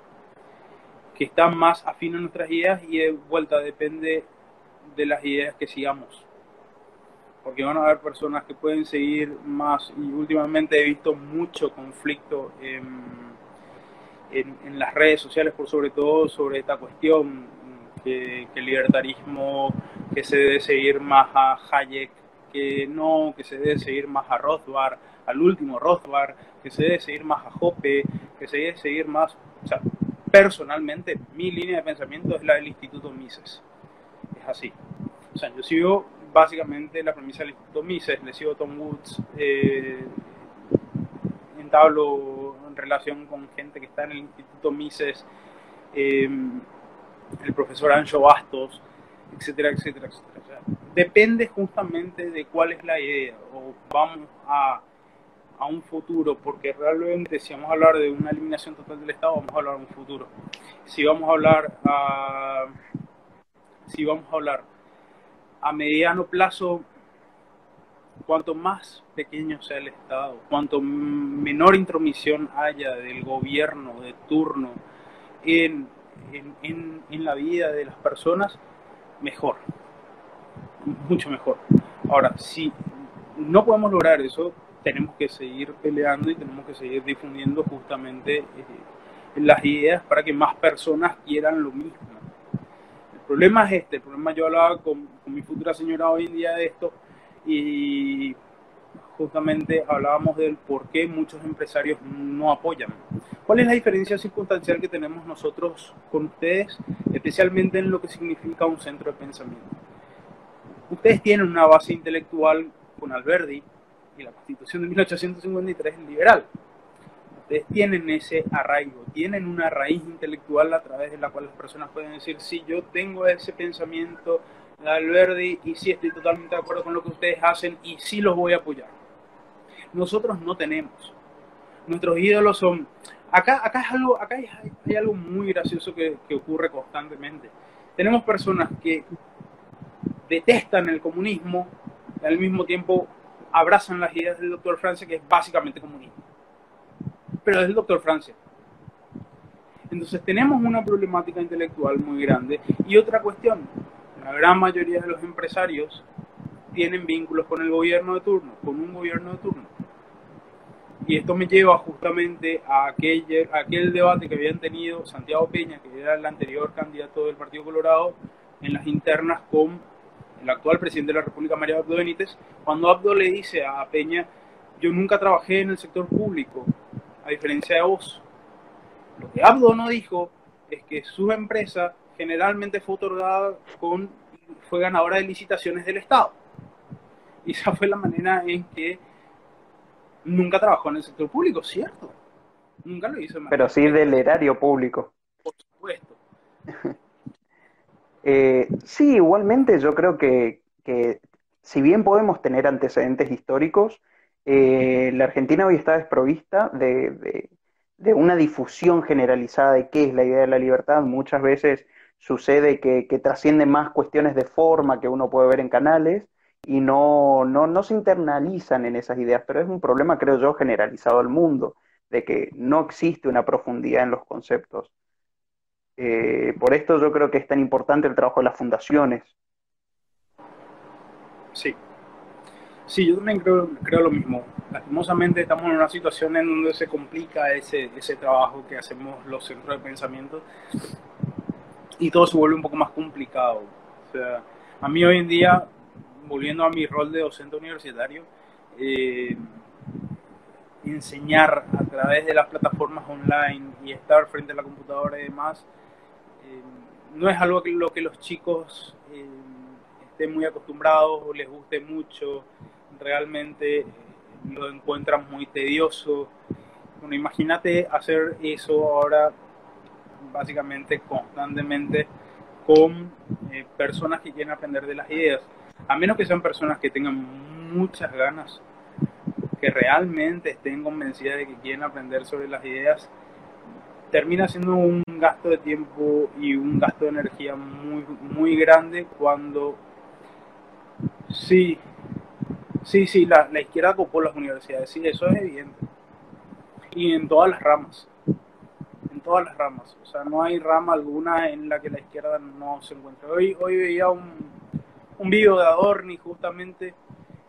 que está más afín a nuestras ideas y de vuelta depende de las ideas que sigamos. Porque van a haber personas que pueden seguir más y últimamente he visto mucho conflicto en en, las redes sociales, por sobre todo, sobre esta cuestión, que, el libertarismo, que se debe seguir más a Hayek, que no, que se debe seguir más a Rothbard, al último Rothbard, que se debe seguir más a Hoppe, que se debe seguir más, o sea, personalmente, mi línea de pensamiento es la del Instituto Mises. Es así. O sea, yo sigo básicamente la premisa del Instituto Mises, le sigo Tom Woods, eh, entablo relación con gente que está en el Instituto Mises, em, el profesor Ancho Bastos, etcétera, etcétera, etcétera. depende justamente de cuál es la idea, o vamos a, a un futuro, porque realmente si vamos a hablar de una eliminación total del Estado, vamos a hablar de un futuro. Si vamos a hablar a, si vamos a hablar a mediano plazo, cuanto más pequeño sea el Estado, cuanto menor intromisión haya del gobierno de turno en, en, la vida de las personas, mejor, mucho mejor. Ahora, si no podemos lograr eso, tenemos que seguir peleando y tenemos que seguir difundiendo justamente eh, las ideas para que más personas quieran lo mismo. El problema es este, el problema yo hablaba con mi futura señora hoy en día de esto y justamente hablábamos del por qué muchos empresarios no apoyan. ¿Cuál es la diferencia circunstancial que tenemos nosotros con ustedes, especialmente en lo que significa un centro de pensamiento? Ustedes tienen una base intelectual con Alberdi, y la Constitución de 1853 es liberal. Ustedes tienen ese arraigo, tienen una raíz intelectual a través de la cual las personas pueden decir, sí, yo tengo ese pensamiento Alberdi y sí estoy totalmente de acuerdo con lo que ustedes hacen y sí los voy a apoyar. Nosotros no tenemos. Nuestros ídolos son... Acá, acá, es algo, acá hay, algo muy gracioso que, que ocurre constantemente. Tenemos personas que detestan el comunismo y al mismo tiempo abrazan las ideas del doctor Francia, que es básicamente comunismo. Pero es el doctor Francia. Entonces tenemos una problemática intelectual muy grande. Y otra cuestión, la gran mayoría de los empresarios tienen vínculos con el gobierno de turno, con un gobierno de turno. Y esto me lleva justamente a aquel, aquel debate que habían tenido Santiago Peña, que era el anterior candidato del Partido Colorado, en las internas con el actual presidente de la República, María Abdo Benítez, cuando Abdo le dice a Peña, yo nunca trabajé en el sector público, a diferencia de vos. Lo que Abdo no dijo es que su empresa generalmente fue otorgada con, fue ganadora de licitaciones del Estado. Y esa fue la manera en que nunca trabajó en el sector público, ¿cierto? Nunca lo hizo. Pero sí del erario público. Por supuesto. Eh, sí, igualmente yo creo que, si bien podemos tener antecedentes históricos, eh, la Argentina hoy está desprovista de, una difusión generalizada de qué es la idea de la libertad. Muchas veces sucede que, trasciende más cuestiones de forma que uno puede ver en canales y no, no, no se internalizan en esas ideas, pero es un problema, creo yo, generalizado al mundo, de que no existe una profundidad en los conceptos. Eh, por esto yo creo que es tan importante el trabajo de las fundaciones. Sí, sí, yo también creo, creo lo mismo. Lastimosamente estamos en una situación en donde se complica ese, ese trabajo que hacemos los centros de pensamiento y todo se vuelve un poco más complicado. O sea, a mí hoy en día, volviendo a mi rol de docente universitario, eh, enseñar a través de las plataformas online y estar frente a la computadora y demás, no es algo que lo que los chicos eh, estén muy acostumbrados o les guste mucho, realmente eh, lo encuentran muy tedioso. Bueno, imagínate hacer eso ahora básicamente constantemente con eh, personas que quieren aprender de las ideas, a menos que sean personas que tengan muchas ganas, que realmente estén convencidas de que quieren aprender sobre las ideas, termina siendo un gasto de tiempo y un gasto de energía muy, muy grande cuando sí, sí, sí, la, la izquierda copó las universidades, sí, eso es evidente. Y en todas las ramas, todas las ramas, o sea, no hay rama alguna en la que la izquierda no se encuentre. Hoy, hoy veía un, un video de Adorni justamente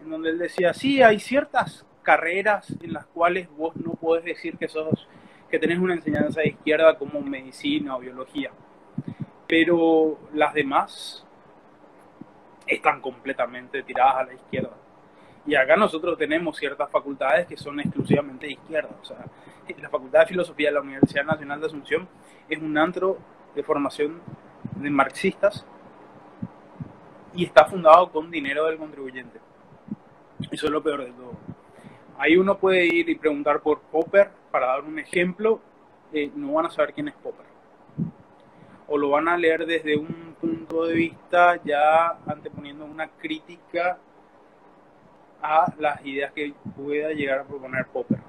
en donde él decía, sí, hay ciertas carreras en las cuales vos no podés decir que sos que tenés una enseñanza de izquierda como medicina o biología, pero las demás están completamente tiradas a la izquierda. Y acá nosotros tenemos ciertas facultades que son exclusivamente de izquierda. O sea, la Facultad de Filosofía de la Universidad Nacional de Asunción es un antro de formación de marxistas y está fundado con dinero del contribuyente. Eso es lo peor de todo. Ahí uno puede ir y preguntar por Popper, para dar un ejemplo, eh, no van a saber quién es Popper. O lo van a leer desde un punto de vista ya anteponiendo una crítica a las ideas que pueda llegar a proponer Popper.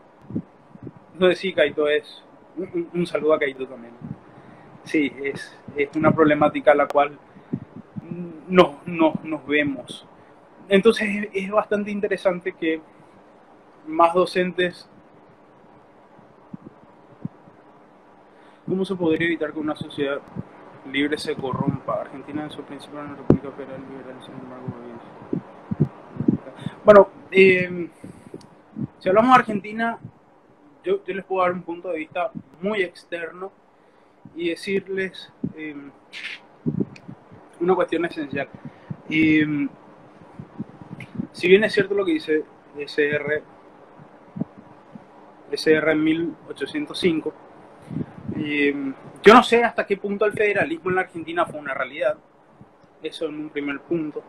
Entonces sí, Kaito es, un, saludo a Kaito también. Sí, es, es una problemática a la cual no, no, nos vemos. Entonces es bastante interesante que más docentes ¿Cómo se podría evitar que una sociedad libre se corrompa? Argentina en su principio una república federal liberal, sin embargo, bueno, eh, si hablamos de Argentina, yo, les puedo dar un punto de vista muy externo y decirles eh, una cuestión esencial. Eh, si bien es cierto lo que dice SR, SR 1805, yo no sé hasta qué punto el federalismo en la Argentina fue una realidad, eso en un primer punto.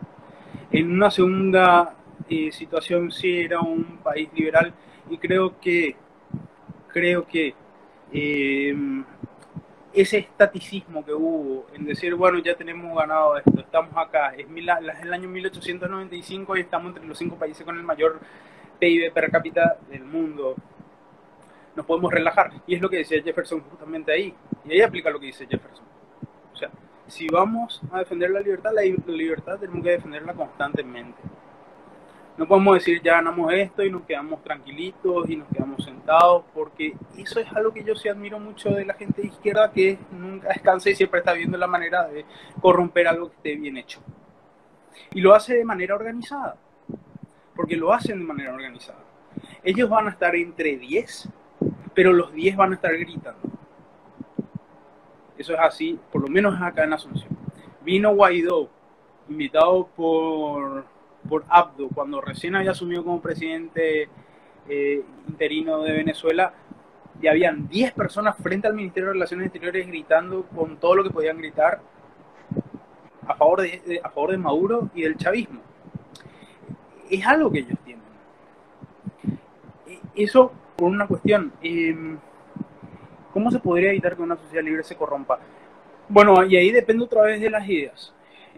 En una segunda eh, situación sí era un país liberal y creo que creo que eh, ese estaticismo que hubo en decir, bueno, ya tenemos ganado esto, estamos acá, es, el año 1895 y estamos entre los cinco países con el mayor PIB per cápita del mundo, nos podemos relajar. Y es lo que decía Jefferson justamente ahí. Y ahí aplica lo que dice Jefferson. O sea, si vamos a defender la libertad, la libertad tenemos que defenderla constantemente. No podemos decir ya ganamos esto y nos quedamos tranquilitos y nos quedamos sentados, porque eso es algo que yo sí admiro mucho de la gente de izquierda, que nunca descansa y siempre está viendo la manera de corromper algo que esté bien hecho. Y lo hace de manera organizada, porque lo hacen de manera organizada. Ellos van a estar entre 10, pero los 10 van a estar gritando. Eso es así, por lo menos acá en Asunción. Vino Guaidó, invitado por por Abdo, cuando recién había asumido como presidente eh, interino de Venezuela, y habían 10 personas frente al Ministerio de Relaciones Exteriores gritando con todo lo que podían gritar a favor de, a favor de Maduro y del chavismo. Es algo que ellos tienen. E, eso por una cuestión. Em, ¿Cómo se podría evitar que una sociedad libre se corrompa? Bueno, y ahí depende otra vez de las ideas.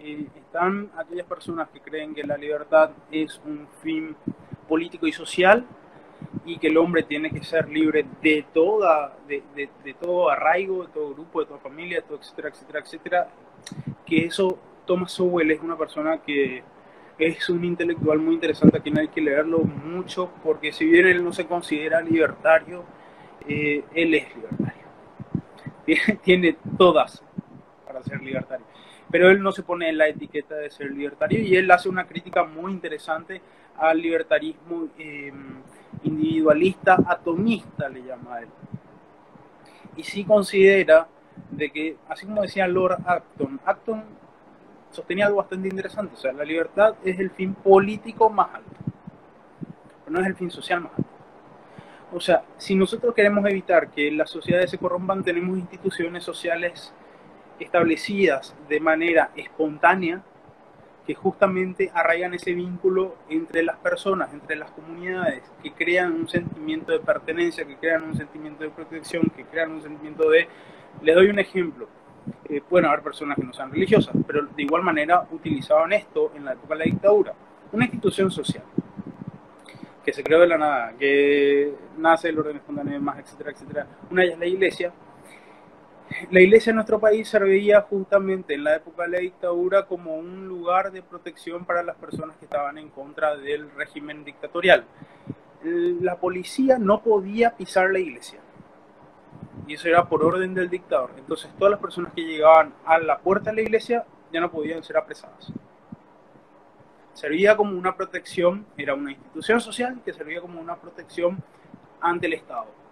Eh, están aquellas personas que creen que la libertad es un fin político y social y que el hombre tiene que ser libre de toda de, de, todo arraigo, de todo grupo, de toda familia, de todo, etcétera, etcétera, etcétera. Que eso, Thomas Sowell es una persona que es un intelectual muy interesante a quien hay que leerlo mucho porque si bien él no se considera libertario, eh, él es libertario. Tiene, tiene todas para ser libertario pero él no se pone en la etiqueta de ser libertario y él hace una crítica muy interesante al libertarismo em, individualista, atomista, le llama él. Y sí considera de que, así como decía Lord Acton, Acton sostenía algo bastante interesante, o sea, la libertad es el fin político más alto, pero no es el fin social más alto. O sea, si nosotros queremos evitar que las sociedades se corrompan, tenemos instituciones sociales establecidas de manera espontánea que justamente arraigan ese vínculo entre las personas, entre las comunidades, que crean un sentimiento de pertenencia, que crean un sentimiento de protección, que crean un sentimiento de... Les doy un ejemplo. Eh, pueden haber personas que no sean religiosas, pero de igual manera utilizaban esto en la época de la dictadura. Una institución social que se creó de la nada, que nace el orden espontáneo y demás, etcétera, etcétera. Una es la iglesia, la iglesia en nuestro país servía justamente en la época de la dictadura como un lugar de protección para las personas que estaban en contra del régimen dictatorial. La policía no podía pisar la iglesia. Y eso era por orden del dictador. Entonces todas las personas que llegaban a la puerta de la iglesia ya no podían ser apresadas. Servía como una protección, era una institución social que servía como una protección ante el Estado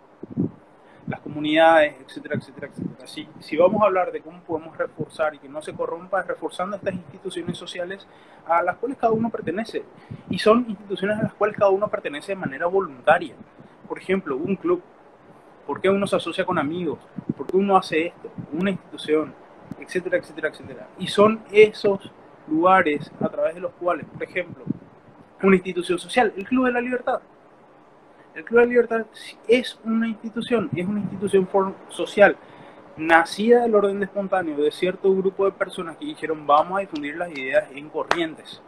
las comunidades, etcétera, etcétera, etcétera. Si, si vamos a hablar de cómo podemos reforzar y que no se corrompa, es reforzando estas instituciones sociales a las cuales cada uno pertenece. Y son instituciones a las cuales cada uno pertenece de manera voluntaria. Por ejemplo, un club. ¿Por qué uno se asocia con amigos? ¿Por qué uno hace esto? Una institución, etcétera, etcétera, etcétera. Y son esos lugares a través de los cuales, por ejemplo, una institución social, el Club de la Libertad, el Club de Libertad es una institución, es una institución social, nacida del orden espontáneo de cierto grupo de personas que dijeron vamos a difundir las ideas en corrientes.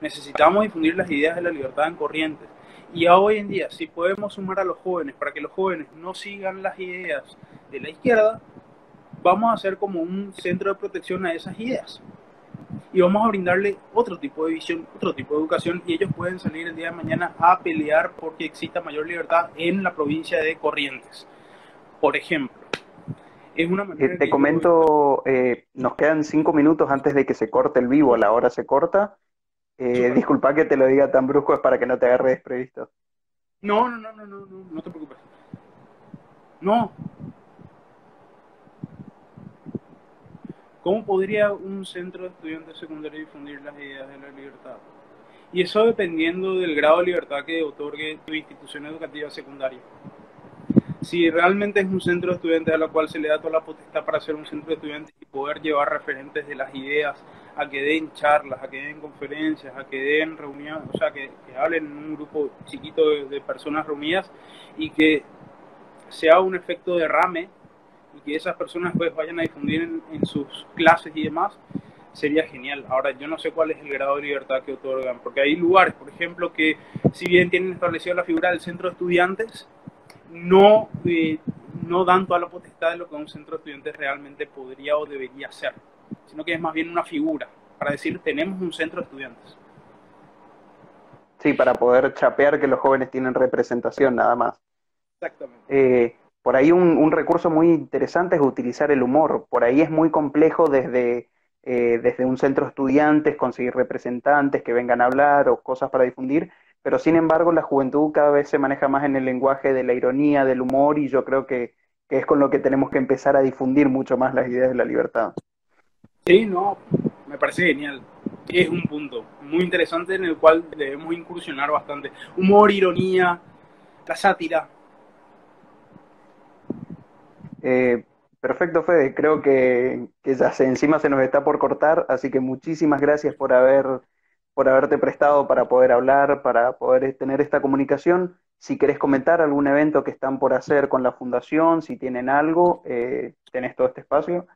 Necesitamos difundir las ideas de la libertad en Corrientes. Y hoy en día, si podemos sumar a los jóvenes para que los jóvenes no sigan las ideas de la izquierda, vamos a hacer como un centro de protección a esas ideas. Y vamos a brindarle otro tipo de visión, otro tipo de educación, y ellos pueden salir el día de mañana a pelear porque exista mayor libertad en la provincia de Corrientes. Por ejemplo, es una manera eh, Te comento, eh, nos quedan cinco minutos antes de que se corte el vivo, la hora se corta. Eh, disculpa que te lo diga tan brusco, es para que no te agarre desprevisto. No, no, no, no, no, no, no te preocupes. No, ¿Cómo podría un centro de estudiantes secundarios difundir las ideas de la libertad? Y eso dependiendo del grado de libertad que otorgue tu institución educativa secundaria. Si realmente es un centro de estudiantes a la cual se le da toda la potestad para ser un centro de estudiantes y poder llevar referentes de las ideas a que den charlas, a que den conferencias, a que den reuniones, o sea, que, hablen en un grupo chiquito de, personas reunidas y que sea un efecto derrame y que esas personas pues vayan a difundir en, sus clases y demás, sería genial. Ahora, yo no sé cuál es el grado de libertad que otorgan, porque hay lugares, por ejemplo, que si bien tienen establecida la figura del centro de estudiantes, no, eh, no dan toda la potestad de lo que un centro de estudiantes realmente podría o debería ser, sino que es más bien una figura para decir tenemos un centro de estudiantes. Sí, para poder chapear que los jóvenes tienen representación nada más. Exactamente. Eh, por ahí un, recurso muy interesante es utilizar el humor. Por ahí es muy complejo desde, eh, desde un centro de estudiantes conseguir representantes que vengan a hablar o cosas para difundir, pero sin embargo la juventud cada vez se maneja más en el lenguaje de la ironía, del humor, y yo creo que, es con lo que tenemos que empezar a difundir mucho más las ideas de la libertad. Sí, no, me parece genial. Es un punto muy interesante en el cual debemos incursionar bastante. Humor, ironía, la sátira, eh, perfecto, Fede. Creo que, ya se, encima se nos está por cortar, así que muchísimas gracias por haber por haberte prestado para poder hablar, para poder tener esta comunicación. Si querés comentar algún evento que están por hacer con la fundación, si tienen algo, eh, tenés todo este espacio.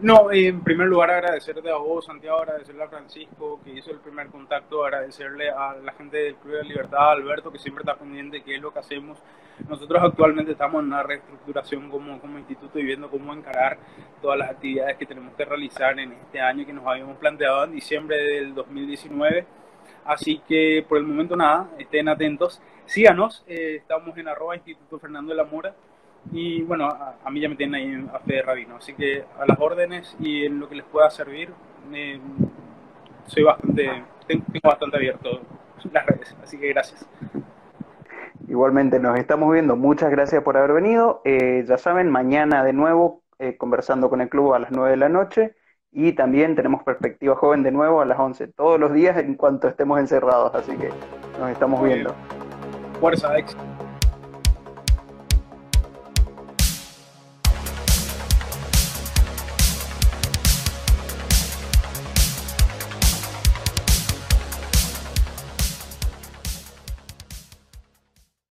No, en primer lugar agradecerte a vos, Santiago, agradecerle a Francisco que hizo el primer contacto, agradecerle a la gente del Club de Libertad, Alberto, que siempre está pendiente de qué es lo que hacemos. Nosotros actualmente estamos en una reestructuración como, como instituto y viendo cómo encarar todas las actividades que tenemos que realizar en este año que nos habíamos planteado en diciembre del 2019. Así que por el momento nada, estén atentos, síganos, eh, estamos en arroba Instituto Fernando de la Mora y bueno, a, mí ya me tienen ahí a Fede Rabino, así que a las órdenes y en lo que les pueda servir, soy bastante, tengo, bastante abierto las redes, así que gracias. Igualmente nos estamos viendo, muchas gracias por haber venido. Eh, ya saben, mañana de nuevo eh, conversando con el club a las 9 de la noche y también tenemos Perspectiva Joven de nuevo a las 11, todos los días en cuanto estemos encerrados, así que nos estamos viendo. Fuerza, éxito.